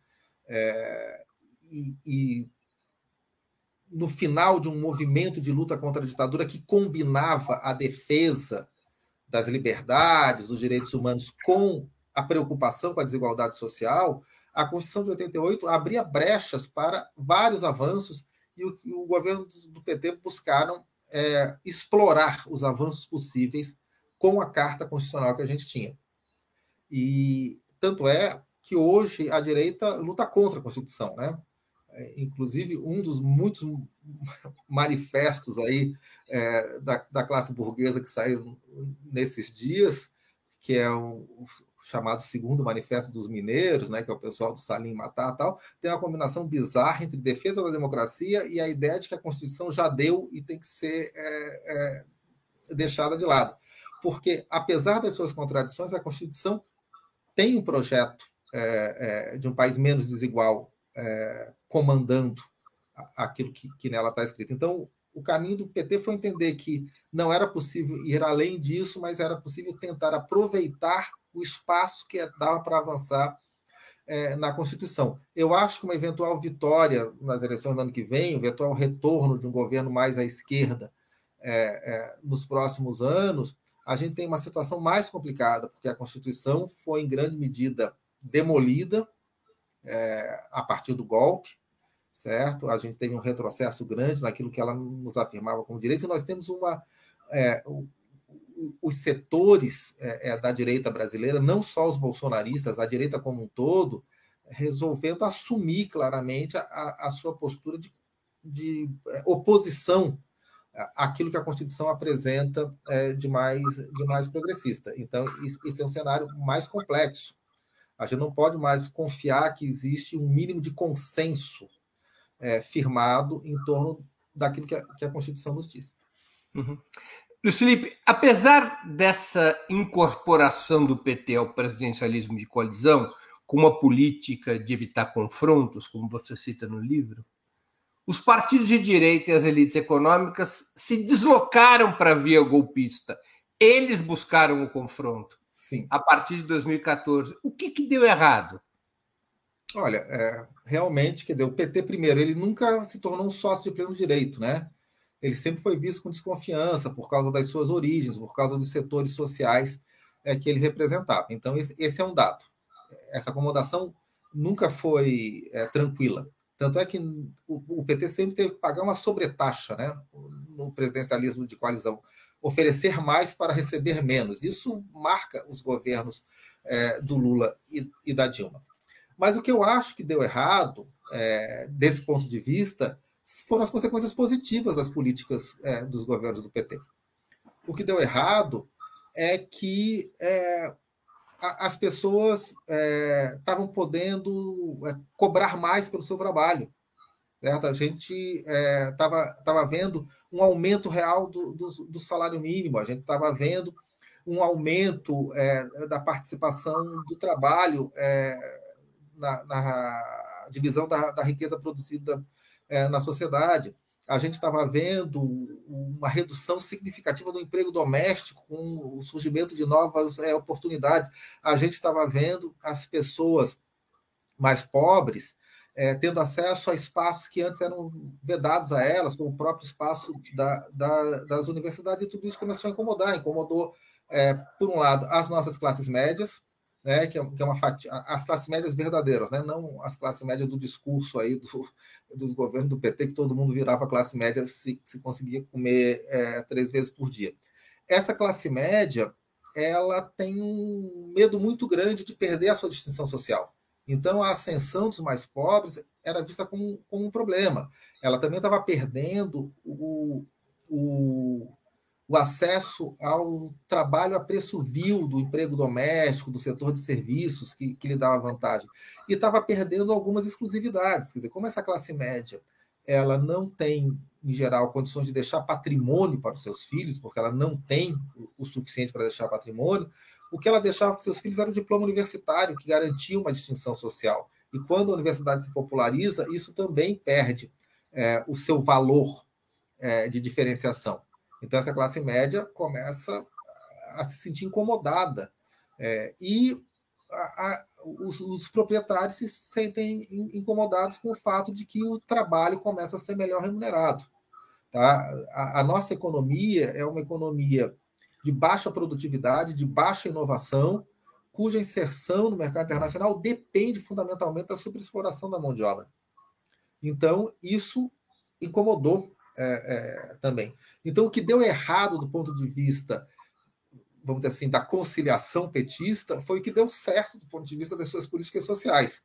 é, e, e no final de um movimento de luta contra a ditadura que combinava a defesa das liberdades, dos direitos humanos com a preocupação com a desigualdade social, a Constituição de 88 abria brechas para vários avanços e o, o governo do PT buscaram é, explorar os avanços possíveis com a carta constitucional que a gente tinha. E tanto é que hoje a direita luta contra a Constituição, né? É, inclusive um dos muitos manifestos aí é, da, da, classe burguesa que saíram nesses dias, que é o, o, chamado segundo manifesto dos mineiros, né, que é o pessoal do Salim Matar tal, tem uma combinação bizarra entre defesa da democracia e a ideia de que a Constituição já deu e tem que ser é, é, deixada de lado. Porque, apesar das suas contradições, a Constituição tem um projeto é, é, de um país menos desigual é, comandando aquilo que, que nela está escrito. Então, o caminho do PT foi entender que não era possível ir além disso, mas era possível tentar aproveitar o espaço que dava para avançar é, na Constituição. Eu acho que uma eventual vitória nas eleições do ano que vem, um eventual retorno de um governo mais à esquerda é, é, nos próximos anos, a gente tem uma situação mais complicada, porque a Constituição foi, em grande medida, demolida é, a partir do golpe, certo? A gente teve um retrocesso grande naquilo que ela nos afirmava como direitos, e nós temos uma. É, os setores é, é, da direita brasileira, não só os bolsonaristas, a direita como um todo, resolvendo assumir claramente a, a sua postura de, de é, oposição àquilo que a Constituição apresenta é, de, mais, de mais progressista. Então, isso é um cenário mais complexo. A gente não pode mais confiar que existe um mínimo de consenso é, firmado em torno daquilo que a, que a Constituição nos diz. Uhum. Luiz Felipe, apesar dessa incorporação do PT ao presidencialismo de coalizão, com uma política de evitar confrontos, como você cita no livro, os partidos de direita e as elites econômicas se deslocaram para a via golpista. Eles buscaram o confronto. Sim. A partir de 2014. O que, que deu errado? Olha, é, realmente, quer dizer, o PT, primeiro, ele nunca se tornou um sócio de pleno direito, né? Ele sempre foi visto com desconfiança por causa das suas origens, por causa dos setores sociais é, que ele representava. Então, esse, esse, é um dado. Essa acomodação nunca foi é, tranquila. Tanto é que o, o, PT sempre teve que pagar uma sobretaxa né, no presidencialismo de coalizão, oferecer mais para receber menos. Isso marca os governos é, do Lula e, e da Dilma. Mas o que eu acho que deu errado, é, desse ponto de vista, foram as consequências positivas das políticas é, dos governos do PT. O que deu errado é que é, as pessoas estavam podendo cobrar mais pelo seu trabalho. certo? a gente estava é, vendo um aumento real do, do, do salário mínimo, a gente estava vendo um aumento da participação do trabalho na, na, divisão da, da riqueza produzida é, na sociedade. A gente estava vendo uma redução significativa do emprego doméstico com o surgimento de novas é, oportunidades. A gente estava vendo as pessoas mais pobres é, tendo acesso a espaços que antes eram vedados a elas, como o próprio espaço da, da, das universidades, e tudo isso começou a incomodar. Incomodou, é, por um lado, as nossas classes médias, né, que, é, que é uma fatia, as classes médias verdadeiras, né, não as classes médias do discurso aí do, dos governos do PT, que todo mundo virava classe média se, se conseguia comer é, três vezes por dia. Essa classe média, ela tem um medo muito grande de perder a sua distinção social. Então, a ascensão dos mais pobres era vista como, como um problema. Ela também estava perdendo o, o, o acesso ao trabalho a preço vil do emprego doméstico, do setor de serviços, que, que lhe dava vantagem. E estava perdendo algumas exclusividades. Quer dizer, como essa classe média ela não tem, em geral, condições de deixar patrimônio para os seus filhos, porque ela não tem o suficiente para deixar patrimônio, o que ela deixava para seus filhos era o diploma universitário, que garantia uma distinção social. E quando a universidade se populariza, isso também perde é, o seu valor é, de diferenciação. Então, essa classe média começa a se sentir incomodada. É, e a, a, os, os, proprietários se sentem incomodados com o fato de que o trabalho começa a ser melhor remunerado. Tá? A, a nossa economia é uma economia de baixa produtividade, de baixa inovação, cuja inserção no mercado internacional depende fundamentalmente da superexploração da mão de obra. Então, isso incomodou é, é, também. Então, o que deu errado do ponto de vista, vamos dizer assim, da conciliação petista, foi o que deu certo do ponto de vista das suas políticas sociais.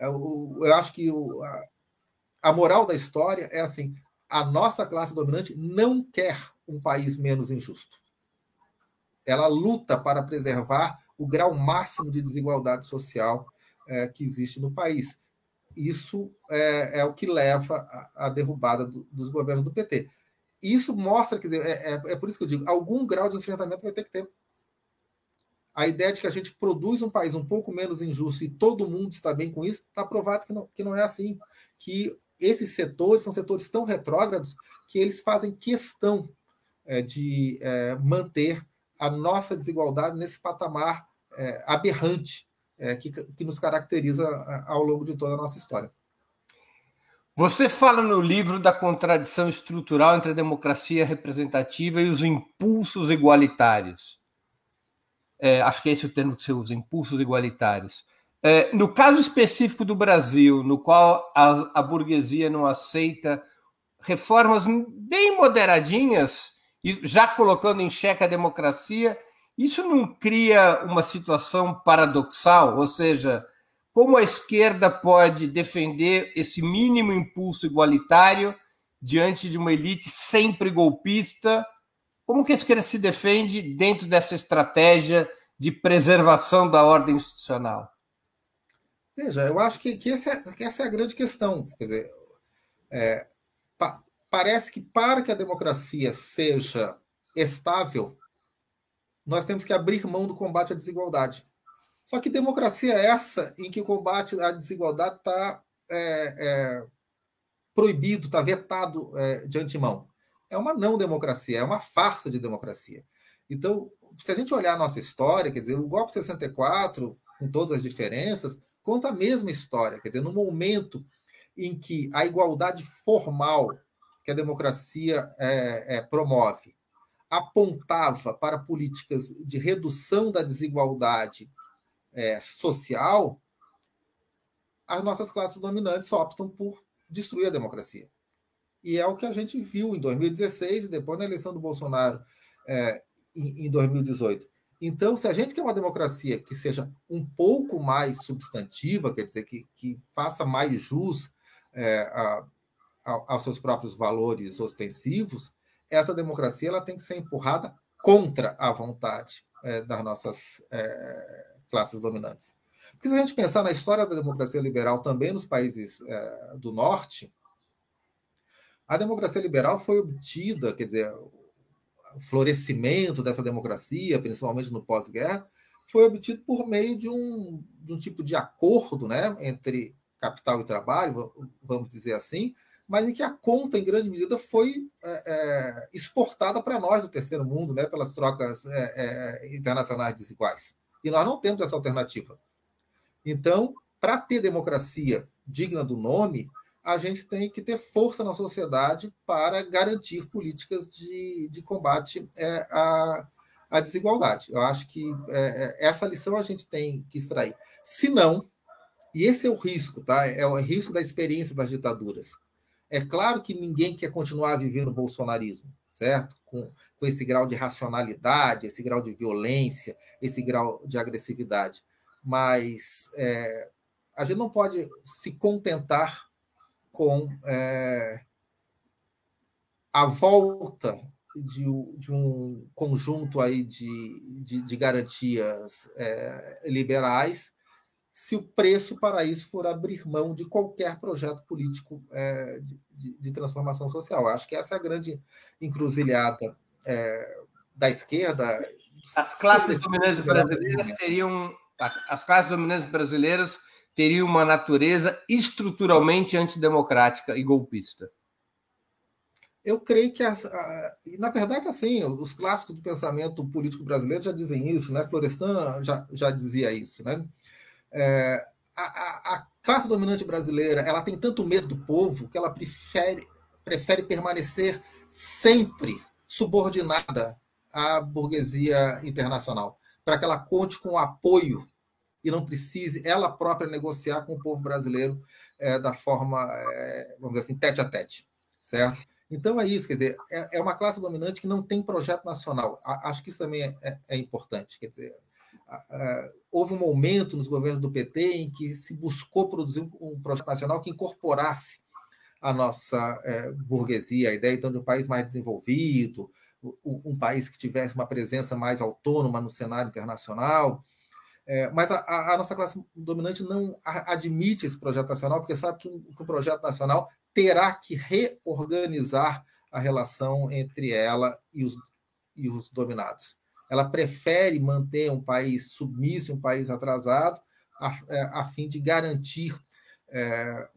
Eu, é, eu acho que o, a, a moral da história é assim: a nossa classe dominante não quer um país menos injusto ela luta para preservar o grau máximo de desigualdade social é, que existe no país. Isso é, é o que leva à, derrubada do, dos governos do PT. Isso mostra, quer dizer, é, é, é, por isso que eu digo, algum grau de enfrentamento vai ter que ter. A ideia de que a gente produz um país um pouco menos injusto e todo mundo está bem com isso, está provado que não, que não é assim. Que esses setores são setores tão retrógrados que eles fazem questão é, de é, manter a nossa desigualdade nesse patamar é, aberrante é, que, que nos caracteriza ao longo de toda a nossa história. Você fala no livro da contradição estrutural entre a democracia representativa e os impulsos igualitários. É, acho que é esse o termo que você usa, impulsos igualitários. É, no caso específico do Brasil, no qual a, a burguesia não aceita reformas bem moderadinhas e já colocando em xeque a democracia, isso não cria uma situação paradoxal? Ou seja, como a esquerda pode defender esse mínimo impulso igualitário diante de uma elite sempre golpista? Como que a esquerda se defende dentro dessa estratégia de preservação da ordem institucional? Veja, eu acho que, que, essa, é, que essa é a grande questão. Quer dizer, é, parece que para que a democracia seja estável, nós temos que abrir mão do combate à desigualdade. Só que democracia é essa em que o combate à desigualdade está é, é, proibido, está vetado é, de antemão. É uma não democracia, é uma farsa de democracia. Então, se a gente olhar a nossa história, quer dizer, o golpe de 64, com todas as diferenças, conta a mesma história. Quer dizer, no momento em que a igualdade formal que a democracia é, é, promove apontava para políticas de redução da desigualdade é, social, as nossas classes dominantes optam por destruir a democracia. E é o que a gente viu em 2016 e depois na eleição do Bolsonaro é, em, em 2018. Então, se a gente quer uma democracia que seja um pouco mais substantiva, quer dizer, que, que faça mais jus é, a, aos seus próprios valores ostensivos, essa democracia ela tem que ser empurrada contra a vontade é, das nossas é, classes dominantes. Porque se a gente pensar na história da democracia liberal também nos países é, do norte, A democracia liberal foi obtida, quer dizer, o florescimento dessa democracia, principalmente no pós-guerra, foi obtido por meio de um, de um tipo de acordo né, entre capital e trabalho, vamos dizer assim, mas em que a conta, em grande medida, foi é, é, exportada para nós do terceiro mundo, né, pelas trocas é, é, internacionais desiguais. E nós não temos essa alternativa. Então, para ter democracia digna do nome, a gente tem que ter força na sociedade para garantir políticas de, de combate é, à, à desigualdade. Eu acho que é, é, essa lição a gente tem que extrair. Se não, e esse é o risco, tá? É o risco da experiência das ditaduras. É claro que ninguém quer continuar vivendo o bolsonarismo, certo? Com, com esse grau de racionalidade, esse grau de violência, esse grau de agressividade. Mas é, a gente não pode se contentar com é, a volta de, de, um conjunto aí de, de, de garantias é, liberais, se o preço para isso for abrir mão de qualquer projeto político é, de, de, transformação social. Acho que essa é a grande encruzilhada é, da esquerda. As classes dominantes brasileiras teriam as classes dominantes brasileiras teria uma natureza estruturalmente antidemocrática e golpista? Eu creio que, na verdade, assim, os clássicos do pensamento político brasileiro já dizem isso, né? Florestan já, já dizia isso, né? É, a, a, a, classe dominante brasileira ela tem tanto medo do povo que ela prefere, prefere permanecer sempre subordinada à burguesia internacional, para que ela conte com apoio e não precise ela própria negociar com o povo brasileiro é, da forma, é, vamos dizer assim, tete a tete, certo? Então é isso, quer dizer, é, é uma classe dominante que não tem projeto nacional. A, acho que isso também é, é, é importante, quer dizer, houve um momento nos governos do PT em que se buscou produzir um, um projeto nacional que incorporasse a nossa é, burguesia, a ideia então de um país mais desenvolvido, um, país que tivesse uma presença mais autônoma no cenário internacional, é, mas a, a, nossa classe dominante não admite esse projeto nacional, porque sabe que, que o projeto nacional terá que reorganizar a relação entre ela e os, e os dominados. Ela prefere manter um país submisso, um país atrasado, a, é, a fim de garantir é,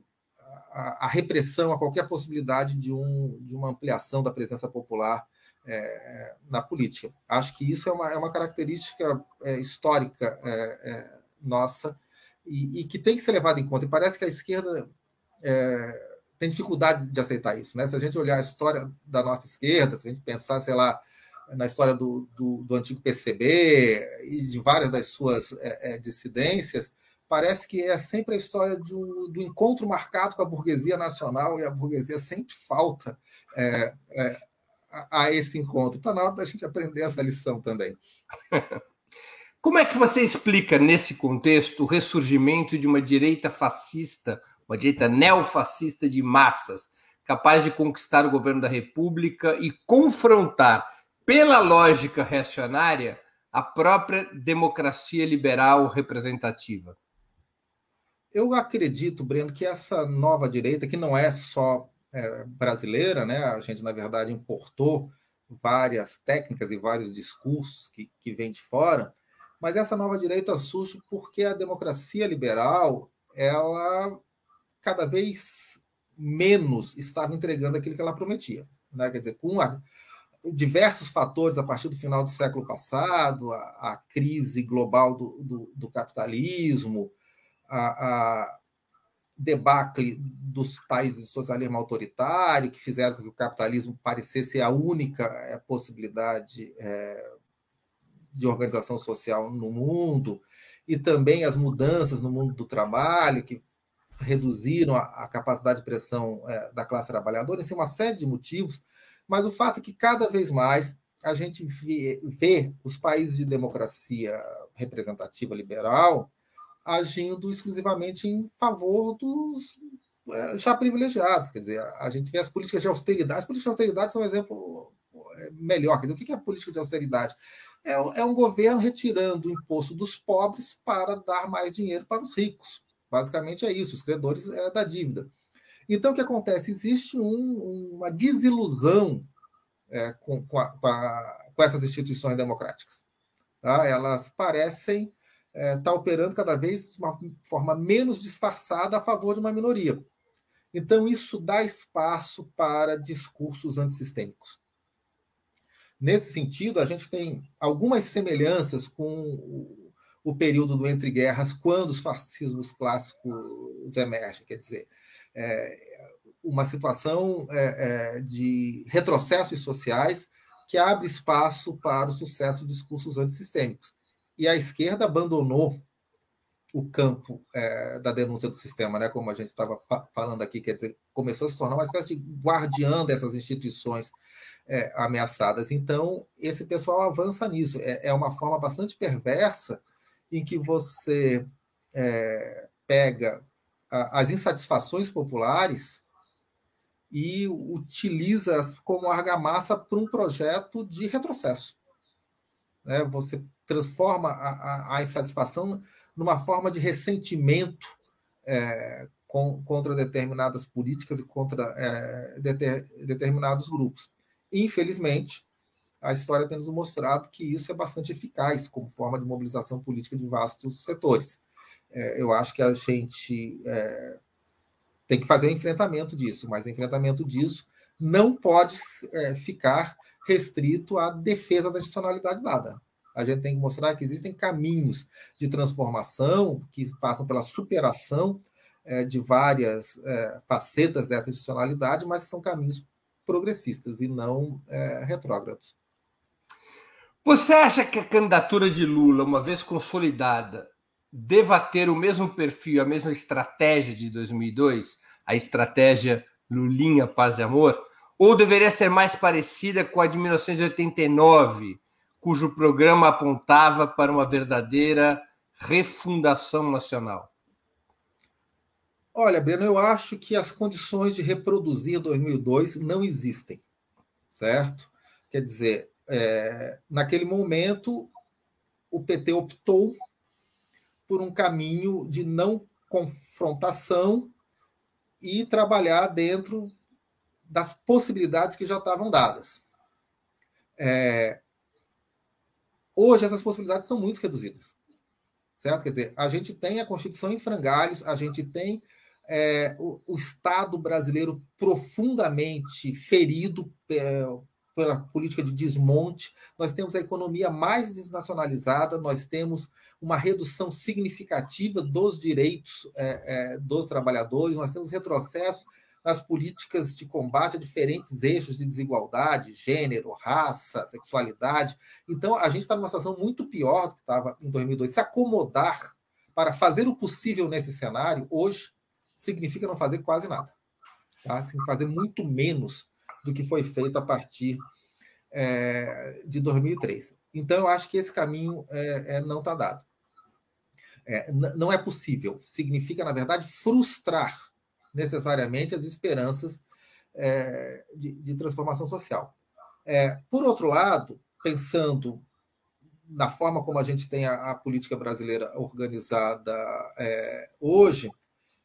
a, repressão a qualquer possibilidade de, um, de uma ampliação da presença popular é, na política. Acho que isso é uma, é uma característica é, histórica é, é nossa e, e, que tem que ser levada em conta. E parece que a esquerda é, tem dificuldade de aceitar isso. Né? Se a gente olhar a história da nossa esquerda, se a gente pensar, sei lá, na história do, do, do antigo PCB e de várias das suas dissidências, parece que é sempre a história do, do, encontro marcado com a burguesia nacional e a burguesia sempre falta é, é, a, esse encontro. Está na hora da gente aprender essa lição também. Como é que você explica, nesse contexto, o ressurgimento de uma direita fascista, uma direita neofascista de massas, capaz de conquistar o governo da República e confrontar, pela lógica reacionária, a própria democracia liberal representativa? Eu acredito, Breno, que essa nova direita, que não é só é, brasileira, né? A gente, na verdade, importou várias técnicas e vários discursos que, que vêm de fora, mas essa nova direita surge porque a democracia liberal, ela cada vez menos estava entregando aquilo que ela prometia. Né? Quer dizer, com a, diversos fatores a partir do final do século passado, a, a crise global do, do, do capitalismo, a, a, debacle dos países socialismo autoritário, que fizeram com que o capitalismo parecesse a única é, possibilidade é, de organização social no mundo, e também as mudanças no mundo do trabalho, que reduziram a, a capacidade de pressão é, da classe trabalhadora, assim, uma série de motivos, mas o fato é que cada vez mais a gente vê, vê os países de democracia representativa liberal agindo exclusivamente em favor dos é, já privilegiados. Quer dizer, a gente vê as políticas de austeridade. As políticas de austeridade são um exemplo é, melhor. Quer dizer, o que é a política de austeridade? É, é um governo retirando o imposto dos pobres para dar mais dinheiro para os ricos. Basicamente é isso, os credores é, da dívida. Então, o que acontece? Existe um, uma desilusão é, com, com, a, com, a, com, essas instituições democráticas. Tá? Elas parecem estar é, tá operando cada vez de uma forma menos disfarçada a favor de uma minoria. Então, isso dá espaço para discursos antissistêmicos. Nesse sentido, a gente tem algumas semelhanças com o, o período do entre guerras, quando os fascismos clássicos emergem. Quer dizer, é, uma situação é, é, de retrocessos sociais que abre espaço para o sucesso de discursos antissistêmicos. E a esquerda abandonou o campo é, da denúncia do sistema, né? como a gente estava falando aqui, quer dizer, começou a se tornar uma espécie de guardiã dessas instituições é, ameaçadas. Então, esse pessoal avança nisso. É, é, uma forma bastante perversa em que você é, pega a, as insatisfações populares e utiliza como argamassa para um projeto de retrocesso. Né? Você transforma a, a, a insatisfação numa forma de ressentimento é, com, contra determinadas políticas e contra é, deter, determinados grupos. Infelizmente, a história tem nos mostrado que isso é bastante eficaz como forma de mobilização política de vastos setores. É, eu acho que a gente é, tem que fazer o um enfrentamento disso, mas o enfrentamento disso não pode é, ficar restrito à defesa da institucionalidade dada. A gente tem que mostrar que existem caminhos de transformação que passam pela superação é, de várias é, facetas dessa institucionalidade, mas são caminhos progressistas e não é, retrógrados. Você acha que a candidatura de Lula, uma vez consolidada, deva ter o mesmo perfil, a mesma estratégia de 2002, a estratégia Lulinha Paz e Amor, ou deveria ser mais parecida com a de 1989, cujo programa apontava para uma verdadeira refundação nacional? Olha, Breno, eu acho que as condições de reproduzir 2002 não existem, certo? Quer dizer, é, naquele momento, o PT optou por um caminho de não confrontação e trabalhar dentro das possibilidades que já estavam dadas. É, hoje, essas possibilidades são muito reduzidas. Certo? Quer dizer, a gente tem a Constituição em frangalhos, a gente tem é, o, o, Estado brasileiro profundamente ferido é, pela política de desmonte, nós temos a economia mais desnacionalizada, nós temos uma redução significativa dos direitos é, é dos trabalhadores, nós temos retrocesso nas políticas de combate a diferentes eixos de desigualdade, gênero, raça, sexualidade. Então, a gente está numa situação muito pior do que estava em 2002. Se acomodar para fazer o possível nesse cenário, hoje, significa não fazer quase nada. Tá? Fazer muito menos do que foi feito a partir é, de 2003. Então, eu acho que esse caminho é, é, não está dado. É, não é possível. Significa, na verdade, frustrar necessariamente as esperanças é, de, de, transformação social. É, por outro lado, pensando na forma como a gente tem a, a política brasileira organizada é, hoje,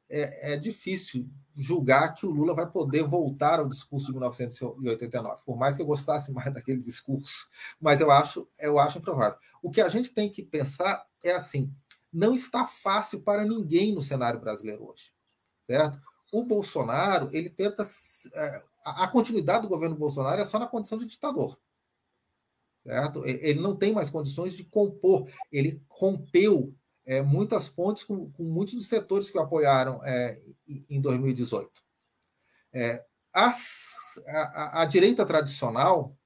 é, é difícil julgar que o Lula vai poder voltar ao discurso de 1989, por mais que eu gostasse mais daquele discurso, mas eu acho, eu acho improvável. O que a gente tem que pensar é assim: não está fácil para ninguém no cenário brasileiro hoje, certo? O Bolsonaro ele tenta é, a continuidade do governo Bolsonaro é só na condição de ditador, certo? Ele não tem mais condições de compor. Ele rompeu é, muitas pontes com, com, muitos dos setores que o apoiaram é, em 2018. É, as, a, a, direita tradicional,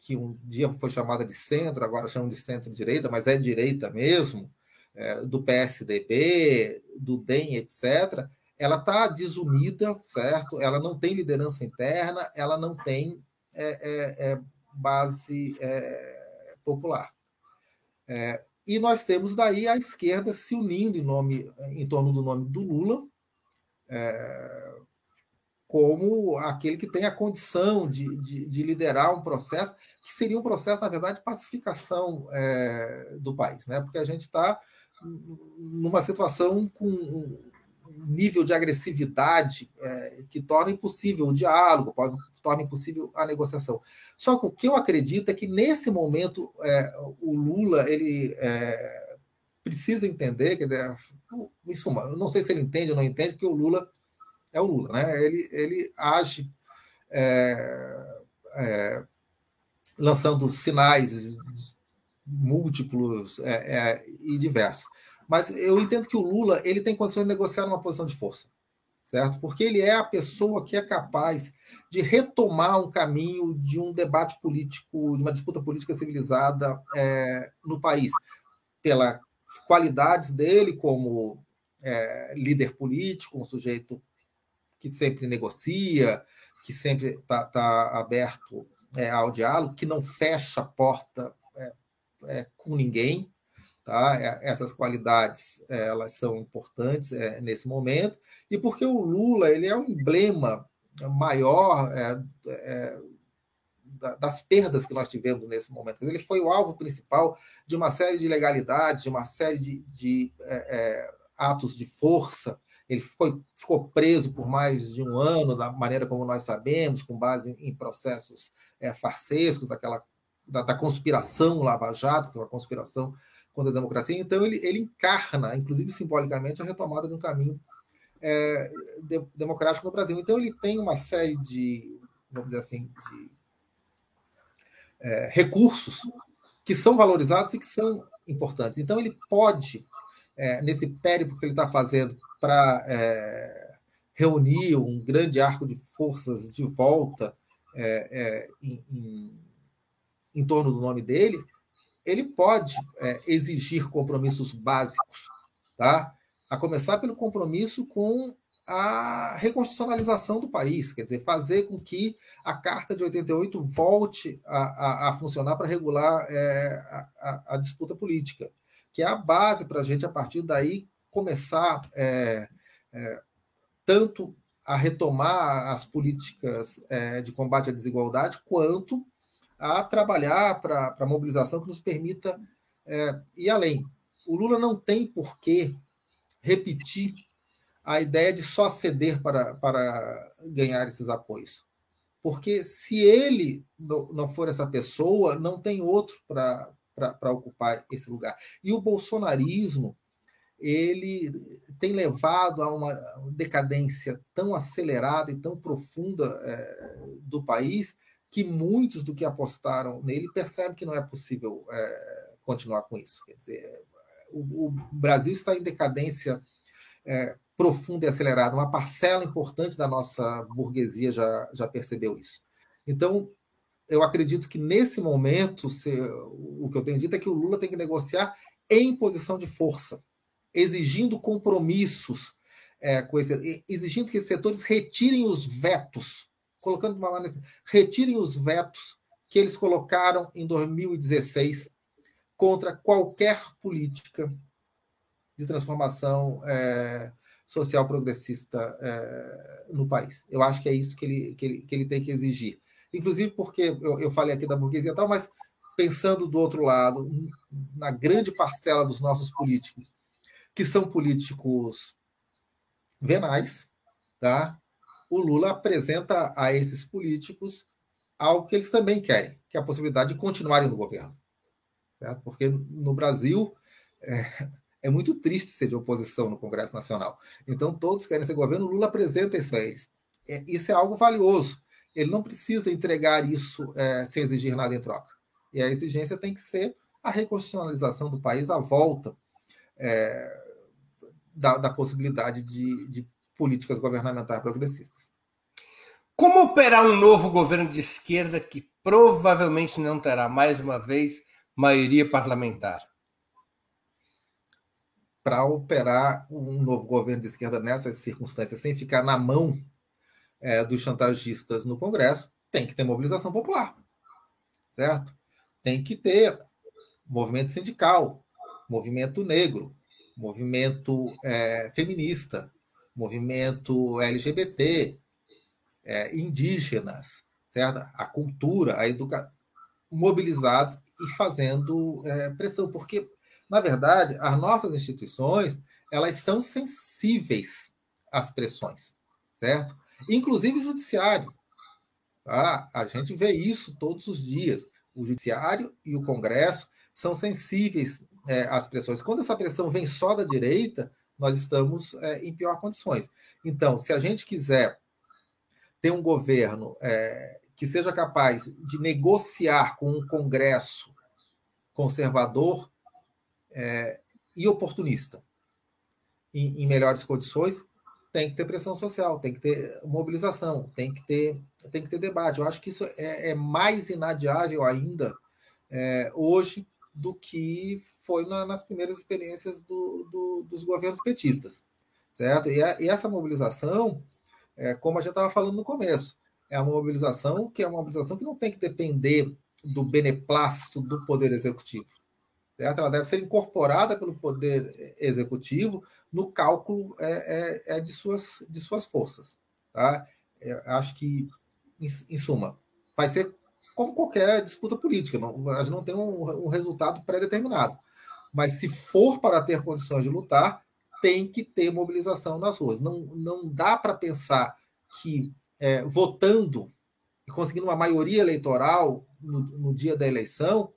que um dia foi chamada de centro, agora chamam de centro-direita, mas é direita mesmo, é, do PSDB, do DEM, etc., ela está desunida, certo? Ela não tem liderança interna, ela não tem é, é, é base popular. É, e nós temos daí a esquerda se unindo em, nome, em torno do nome do Lula, é, como aquele que tem a condição de, de, de, liderar um processo, que seria um processo, na verdade, de pacificação é, do país, né? porque a gente está numa situação com nível de agressividade é, que torna impossível o diálogo, torna impossível a negociação. Só que o que eu acredito é que nesse momento é, o Lula ele é, precisa entender, quer dizer, em suma, eu não sei se ele entende ou não entende, porque o Lula é o Lula, né? Ele, ele age é, é, lançando sinais múltiplos é, e diversos. Mas eu entendo que o Lula ele tem condições de negociar uma posição de força, certo? Porque ele é a pessoa que é capaz de retomar um caminho de um debate político, de uma disputa política civilizada é, no país, pelas qualidades dele como é, líder político, um sujeito que sempre negocia, que sempre está tá aberto é, ao diálogo, que não fecha a porta é, é, com ninguém, tá? É, essas qualidades é, elas são importantes é, nesse momento e porque o Lula ele é um emblema maior das perdas que nós tivemos nesse momento. Ele foi o alvo principal de uma série de ilegalidades, de uma série de, de atos de força ele foi, ficou preso por mais de um ano, da maneira como nós sabemos, com base em, em processos é, farsescos, daquela, da, da, conspiração Lava Jato, que é uma conspiração contra a democracia. Então, ele, ele encarna, inclusive simbolicamente, a retomada de um caminho é, de, democrático no Brasil. Então, ele tem uma série de, vamos dizer assim, de é, recursos que são valorizados e que são importantes. Então, ele pode, é, nesse périplo que ele está fazendo para é, reunir um grande arco de forças de volta é, é, em, em, em, torno do nome dele, ele pode é, exigir compromissos básicos, tá? a começar pelo compromisso com a reconstitucionalização do país, quer dizer, fazer com que a Carta de 88 volte a, a, a funcionar para regular é, a, a, disputa política, que é a base para a gente, a partir daí, começar é, é, tanto a retomar as políticas é, de combate à desigualdade, quanto a trabalhar para a mobilização que nos permita é, ir além. O Lula não tem por que repetir a ideia de só ceder para, para ganhar esses apoios. Porque se ele não for essa pessoa, não tem outro para ocupar esse lugar. E o bolsonarismo ele tem levado a uma decadência tão acelerada e tão profunda é, do país que muitos do que apostaram nele percebem que não é possível é, continuar com isso. Quer dizer, o, o Brasil está em decadência é, profunda e acelerada. Uma parcela importante da nossa burguesia já, já percebeu isso. Então, eu acredito que nesse momento, se, o que eu tenho dito é que o Lula tem que negociar em posição de força exigindo compromissos é, com esse, exigindo que esses setores retirem os vetos, colocando de uma maneira assim, retirem os vetos que eles colocaram em 2016 contra qualquer política de transformação é, social progressista é, no país. Eu acho que é isso que ele, que ele, que ele tem que exigir. Inclusive porque eu, eu falei aqui da burguesia e tal, mas pensando do outro lado, na grande parcela dos nossos políticos que são políticos venais, tá? O Lula apresenta a esses políticos algo que eles também querem, que é a possibilidade de continuarem no governo, certo? Porque no Brasil é, é muito triste ser de oposição no Congresso Nacional. Então todos querem ser governo. O Lula apresenta isso a eles. É, isso é algo valioso. Ele não precisa entregar isso é, sem exigir nada em troca. E a exigência tem que ser a reconstitucionalização do país, a volta é, da, da possibilidade de, de políticas governamentais progressistas. Como operar um novo governo de esquerda que provavelmente não terá, mais uma vez, maioria parlamentar? Para operar um novo governo de esquerda nessas circunstâncias, sem ficar na mão é, dos chantagistas no Congresso, tem que ter mobilização popular, certo? Tem que ter movimento sindical, movimento negro, movimento é, feminista, movimento LGBT, é, indígenas, certo? A cultura, a educação, mobilizados e fazendo é, pressão, porque, na verdade, as nossas instituições elas são sensíveis as pressões, certo? Inclusive o judiciário. Tá? A gente vê isso todos os dias. O judiciário e o Congresso são sensíveis é, às pressões. Quando essa pressão vem só da direita, nós estamos é, em pior condições. Então, se a gente quiser ter um governo é, que seja capaz de negociar com um Congresso conservador é, e oportunista em, em, melhores condições, tem que ter pressão social, tem que ter mobilização, tem que ter, tem que ter debate. Eu acho que isso é, é mais inadiável ainda é, hoje do que foi na, nas primeiras experiências do, do, dos governos petistas, certo? E, a, e essa mobilização, é, como a gente estava falando no começo, é uma mobilização que é uma mobilização que não tem que depender do beneplácito do Poder Executivo. Certo? Ela deve ser incorporada pelo Poder Executivo no cálculo é, é, é de, suas, de suas forças. Tá? É, acho que, em, em, suma, vai ser como qualquer disputa política, não, a gente não tem um, um resultado pré-determinado. Mas se for para ter condições de lutar, tem que ter mobilização nas ruas. Não, não dá para pensar que é, votando e conseguindo uma maioria eleitoral no, no, dia da eleição,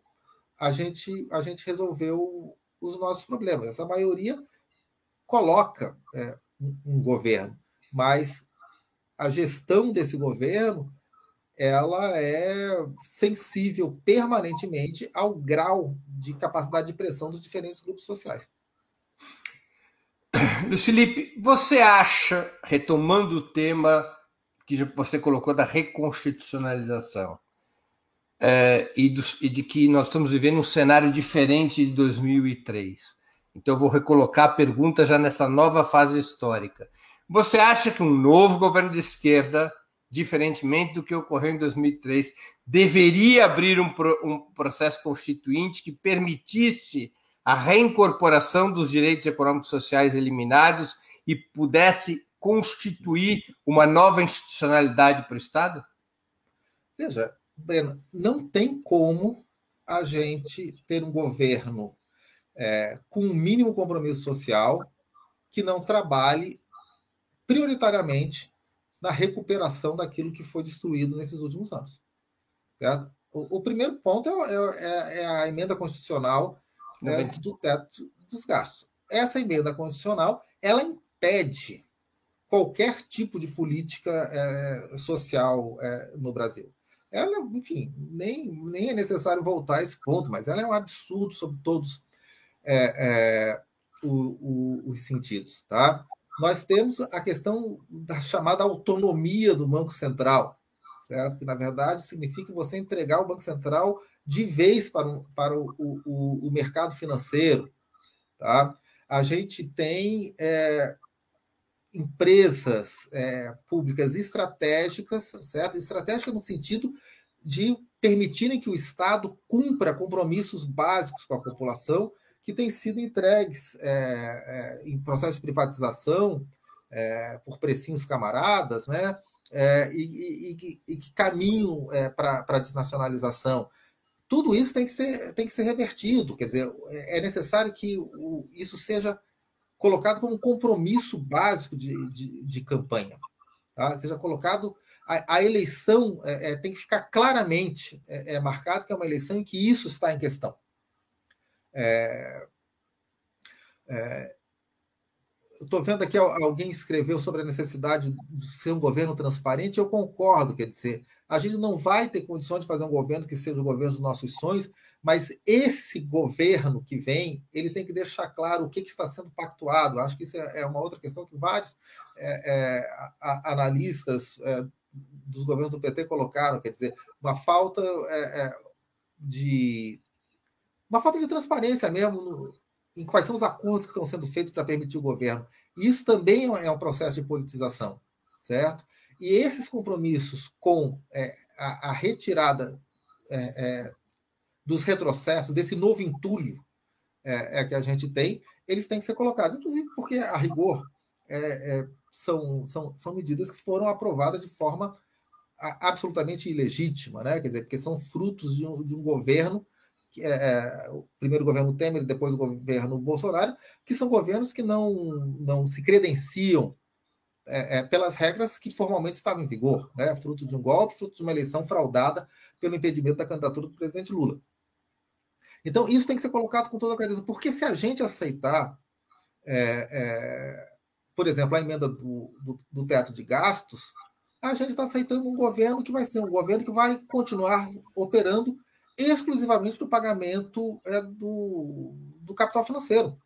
a gente, a gente resolveu os nossos problemas. Essa maioria coloca é, um, um governo, mas a gestão desse governo ela é sensível permanentemente ao grau de capacidade de pressão dos diferentes grupos sociais. Luiz Felipe, você acha, retomando o tema que você colocou da reconstitucionalização, é, e, do, e, de que nós estamos vivendo um cenário diferente de 2003. Então, eu vou recolocar a pergunta já nessa nova fase histórica. Você acha que um novo governo de esquerda, diferentemente do que ocorreu em 2003, deveria abrir um, um processo constituinte que permitisse a reincorporação dos direitos econômicos e sociais eliminados e pudesse constituir uma nova institucionalidade para o Estado? Veja, Breno, não tem como a gente ter um governo é, com um mínimo compromisso social que não trabalhe prioritariamente na recuperação daquilo que foi destruído nesses últimos anos. O, o, primeiro ponto é, é, é, a emenda constitucional né, do teto dos gastos. Essa emenda constitucional ela impede qualquer tipo de política é, social é, no Brasil. Ela, enfim, nem, nem é necessário voltar a esse ponto, mas ela é um absurdo sobre todos é, é o, o, os sentidos. Tá? Nós temos a questão da chamada autonomia do Banco Central, certo? que, na verdade, significa você entregar o Banco Central de vez para, um, para o, o, o mercado financeiro. Tá? A gente tem é, empresas é, públicas estratégicas, certo? Estratégica no sentido de permitirem que o Estado cumpra compromissos básicos com a população que têm sido entregues é, é, em processo de privatização é, por precinhos camaradas, né? É, e, e, e, que caminham é, para a desnacionalização. Tudo isso tem que, ser, tem que ser revertido, quer dizer, é necessário que o, isso seja colocado como um compromisso básico de, de, de campanha. Tá? Seja colocado. A, a eleição é, é, tem que ficar claramente é, é, marcado que é uma eleição em que isso está em questão. É, é, estou vendo aqui alguém escreveu sobre a necessidade de ser um governo transparente. Eu concordo, quer dizer, a gente não vai ter condições de fazer um governo que seja o governo dos nossos sonhos, mas esse governo que vem, ele tem que deixar claro o que, que está sendo pactuado. Acho que isso é, é uma outra questão que vários é, é, analistas é, dos governos do PT colocaram, quer dizer, uma falta de uma falta de transparência mesmo no, em quais são os acordos que estão sendo feitos para permitir o governo. Isso também é um processo de politização, certo? E esses compromissos com a, a, retirada dos retrocessos, desse novo entulho é, é, que a gente tem, eles têm que ser colocados, inclusive porque, a rigor, é, é, são, são, são medidas que foram aprovadas de forma absolutamente ilegítima, né? quer dizer, porque são frutos de um, de um governo, é, é, o primeiro governo Temer depois o governo Bolsonaro, que são governos que não, não se credenciam é, é, pelas regras que formalmente estavam em vigor, né? fruto de um golpe, fruto de uma eleição fraudada pelo impedimento da candidatura do presidente Lula. Então, isso tem que ser colocado com toda clareza, porque se a gente aceitar, é, é, por exemplo, a emenda do, do, do teto de gastos, a gente está aceitando um governo que vai ser um governo que vai continuar operando exclusivamente para o pagamento é, do, do capital financeiro.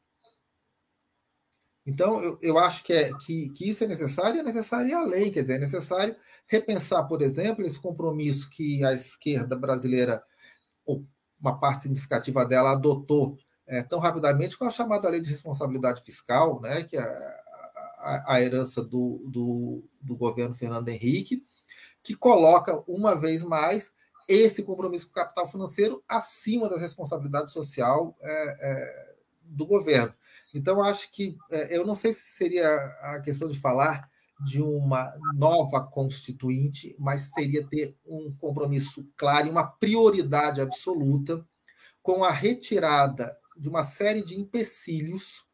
Então, eu, eu acho que, é, que, que isso é necessário, é necessário a lei, quer dizer, é necessário repensar, por exemplo, esse compromisso que a esquerda brasileira, ou uma parte significativa dela, adotou é, tão rapidamente com a chamada lei de responsabilidade fiscal, né, que é a, a herança do, do, do governo Fernando Henrique, que coloca, uma vez mais, esse compromisso com o capital financeiro acima da responsabilidade social é, é, do governo. Então, acho que é, eu não sei se seria a questão de falar de uma nova constituinte, mas seria ter um compromisso claro e uma prioridade absoluta com a retirada de uma série de empecilhos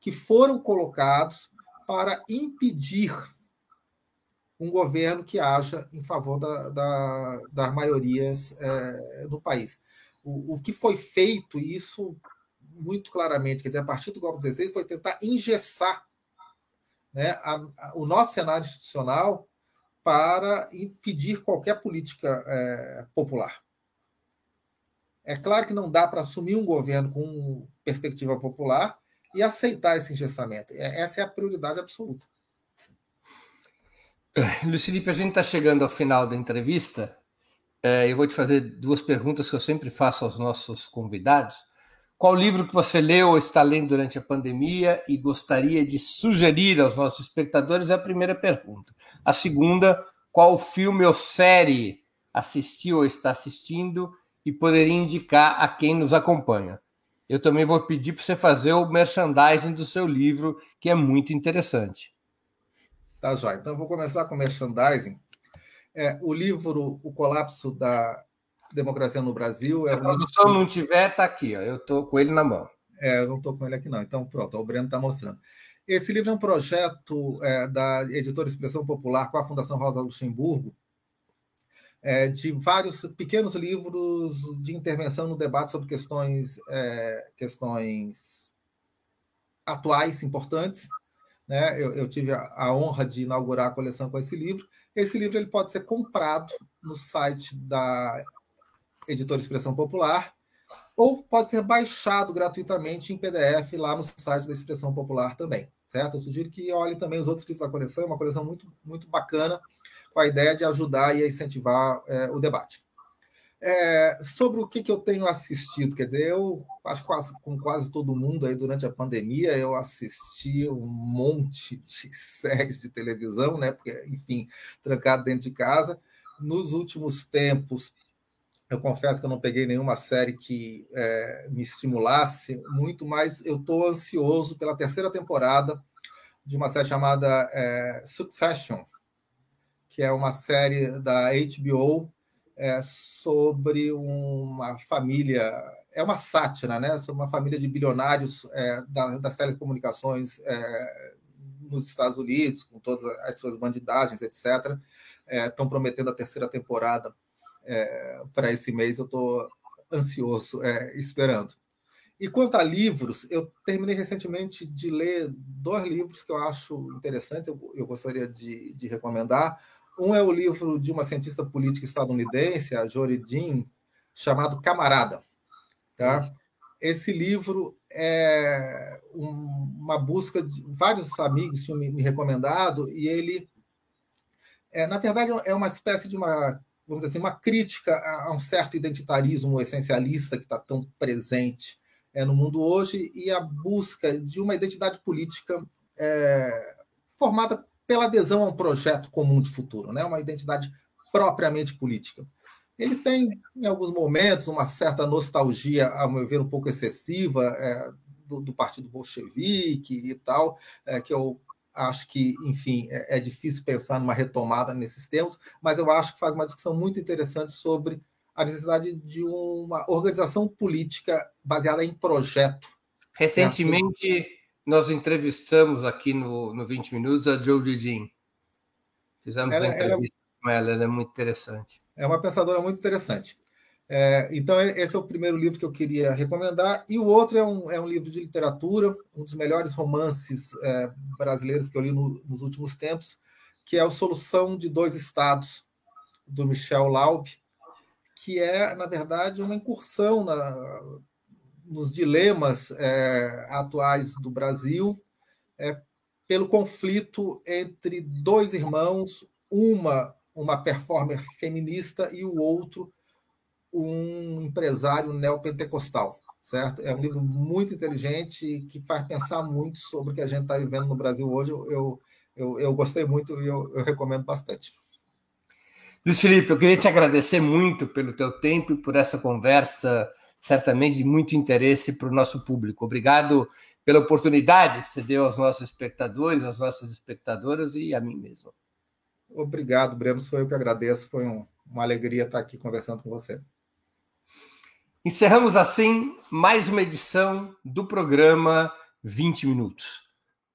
que foram colocados para impedir um governo que haja em favor da, da, das maiorias é, do país. O, o que foi feito, isso muito claramente, quer dizer, a partir do golpe 16, foi tentar engessar né, a, a, o nosso cenário institucional para impedir qualquer política é, popular. É claro que não dá para assumir um governo com perspectiva popular e aceitar esse engessamento. É, essa é a prioridade absoluta. Luiz Felipe, a gente está chegando ao final da entrevista. É, eu vou te fazer duas perguntas que eu sempre faço aos nossos convidados. Qual livro que você leu ou está lendo durante a pandemia e gostaria de sugerir aos nossos espectadores? É a primeira pergunta. A segunda, qual filme ou série assistiu ou está assistindo e poderia indicar a quem nos acompanha? Eu também vou pedir para você fazer o merchandising do seu livro, que é muito interessante. Tá, Joia. Então, vou começar com o merchandising. É, o livro O Colapso da Democracia no Brasil. É Se a produção não tiver, está aqui, ó. eu estou com ele na mão. É, eu não estou com ele aqui, não. Então, pronto, o Breno está mostrando. Esse livro é um projeto é, da editora Expressão Popular com a Fundação Rosa Luxemburgo, é, de vários pequenos livros de intervenção no debate sobre questões, é, questões atuais, importantes. Né? Eu, eu tive a, a, honra de inaugurar a coleção com esse livro. Esse livro ele pode ser comprado no site da editora Expressão Popular, ou pode ser baixado gratuitamente em PDF lá no site da Expressão Popular também, certo? Eu sugiro que olhem também os outros livros da coleção, é uma coleção muito, muito bacana, com a ideia de ajudar e incentivar é, o debate. É, sobre o que, que eu tenho assistido, quer dizer, eu acho que quase, com quase todo mundo aí durante a pandemia, eu assisti um monte de séries de televisão, né? Porque, enfim, trancado dentro de casa. Nos últimos tempos, eu confesso que eu não peguei nenhuma série que é, me estimulasse muito, mas eu estou ansioso pela terceira temporada de uma série chamada é, Succession, que é uma série da HBO é, sobre uma família, é uma sátira, né? Sobre uma família de bilionários é, da, das telecomunicações é, nos Estados Unidos, com todas as suas bandidagens, etc. Estão é, prometendo a terceira temporada é, para esse mês, eu estou ansioso, esperando. E quanto a livros, eu terminei recentemente de ler dois livros que eu acho interessantes, eu, eu gostaria de, de, recomendar. Um é o livro de uma cientista política estadunidense, a Jory Dean, chamado Camarada. Tá? Esse livro é um, uma busca de vários amigos me recomendado, e ele, é, na verdade, é uma espécie de uma vamos dizer assim, uma crítica a, um certo identitarismo essencialista que está tão presente é, no mundo hoje e a busca de uma identidade política é, formada pela adesão a um projeto comum de futuro, né? uma identidade propriamente política. Ele tem, em alguns momentos, uma certa nostalgia, ao meu ver, um pouco excessiva é, do, do, partido bolchevique e tal, é, que eu acho que, enfim, é, é, difícil pensar numa retomada nesses termos, mas eu acho que faz uma discussão muito interessante sobre a necessidade de uma organização política baseada em projeto. Recentemente, nós entrevistamos aqui no, no 20 Minutos a Joe Didin. Fizemos ela, uma entrevista ela, com ela, ela é muito interessante. É uma pensadora muito interessante. É, então, esse é o primeiro livro que eu queria recomendar. E o outro é um, é um livro de literatura, um dos melhores romances é, brasileiros que eu li no, nos últimos tempos, que é a Solução de Dois Estados, do Michel Laub, que é, na verdade, uma incursão na, nos dilemas é, atuais do Brasil é, pelo conflito entre dois irmãos, uma uma performer feminista e o outro um empresário neopentecostal, certo? É um livro muito inteligente que faz pensar muito sobre o que a gente está vivendo no Brasil hoje. Eu, eu, eu gostei muito e eu, eu recomendo bastante. Luiz Felipe, eu queria te agradecer muito pelo teu tempo e por essa conversa, certamente de muito interesse para o nosso público. Obrigado pela oportunidade que você deu aos nossos espectadores, às nossas espectadoras e a mim mesmo. Obrigado, Breno. Sou eu que agradeço. Foi um, uma alegria estar aqui conversando com você. Encerramos assim mais uma edição do programa 20 Minutos.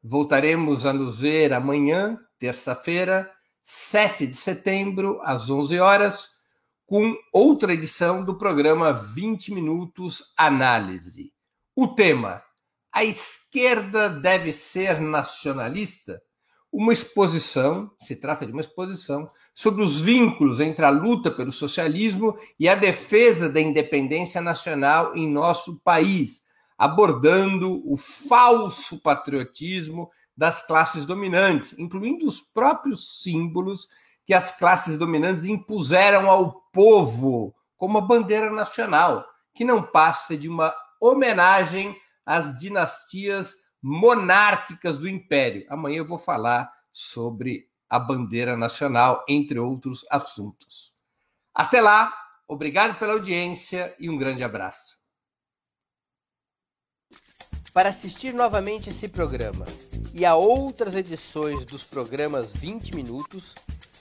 Voltaremos a nos ver amanhã, terça-feira, 7 de setembro, às 11 horas, com outra edição do programa 20 Minutos Análise. O tema: A esquerda deve ser nacionalista? uma exposição, se trata de uma exposição, sobre os vínculos entre a luta pelo socialismo e a defesa da independência nacional em nosso país, abordando o falso patriotismo das classes dominantes, incluindo os próprios símbolos que as classes dominantes impuseram ao povo como a bandeira nacional, que não passa de uma homenagem às dinastias monárquicas do Império. Amanhã eu vou falar sobre a bandeira nacional, entre outros assuntos. Até lá, obrigado pela audiência e um grande abraço. Para assistir novamente esse programa e a outras edições dos programas 20 Minutos,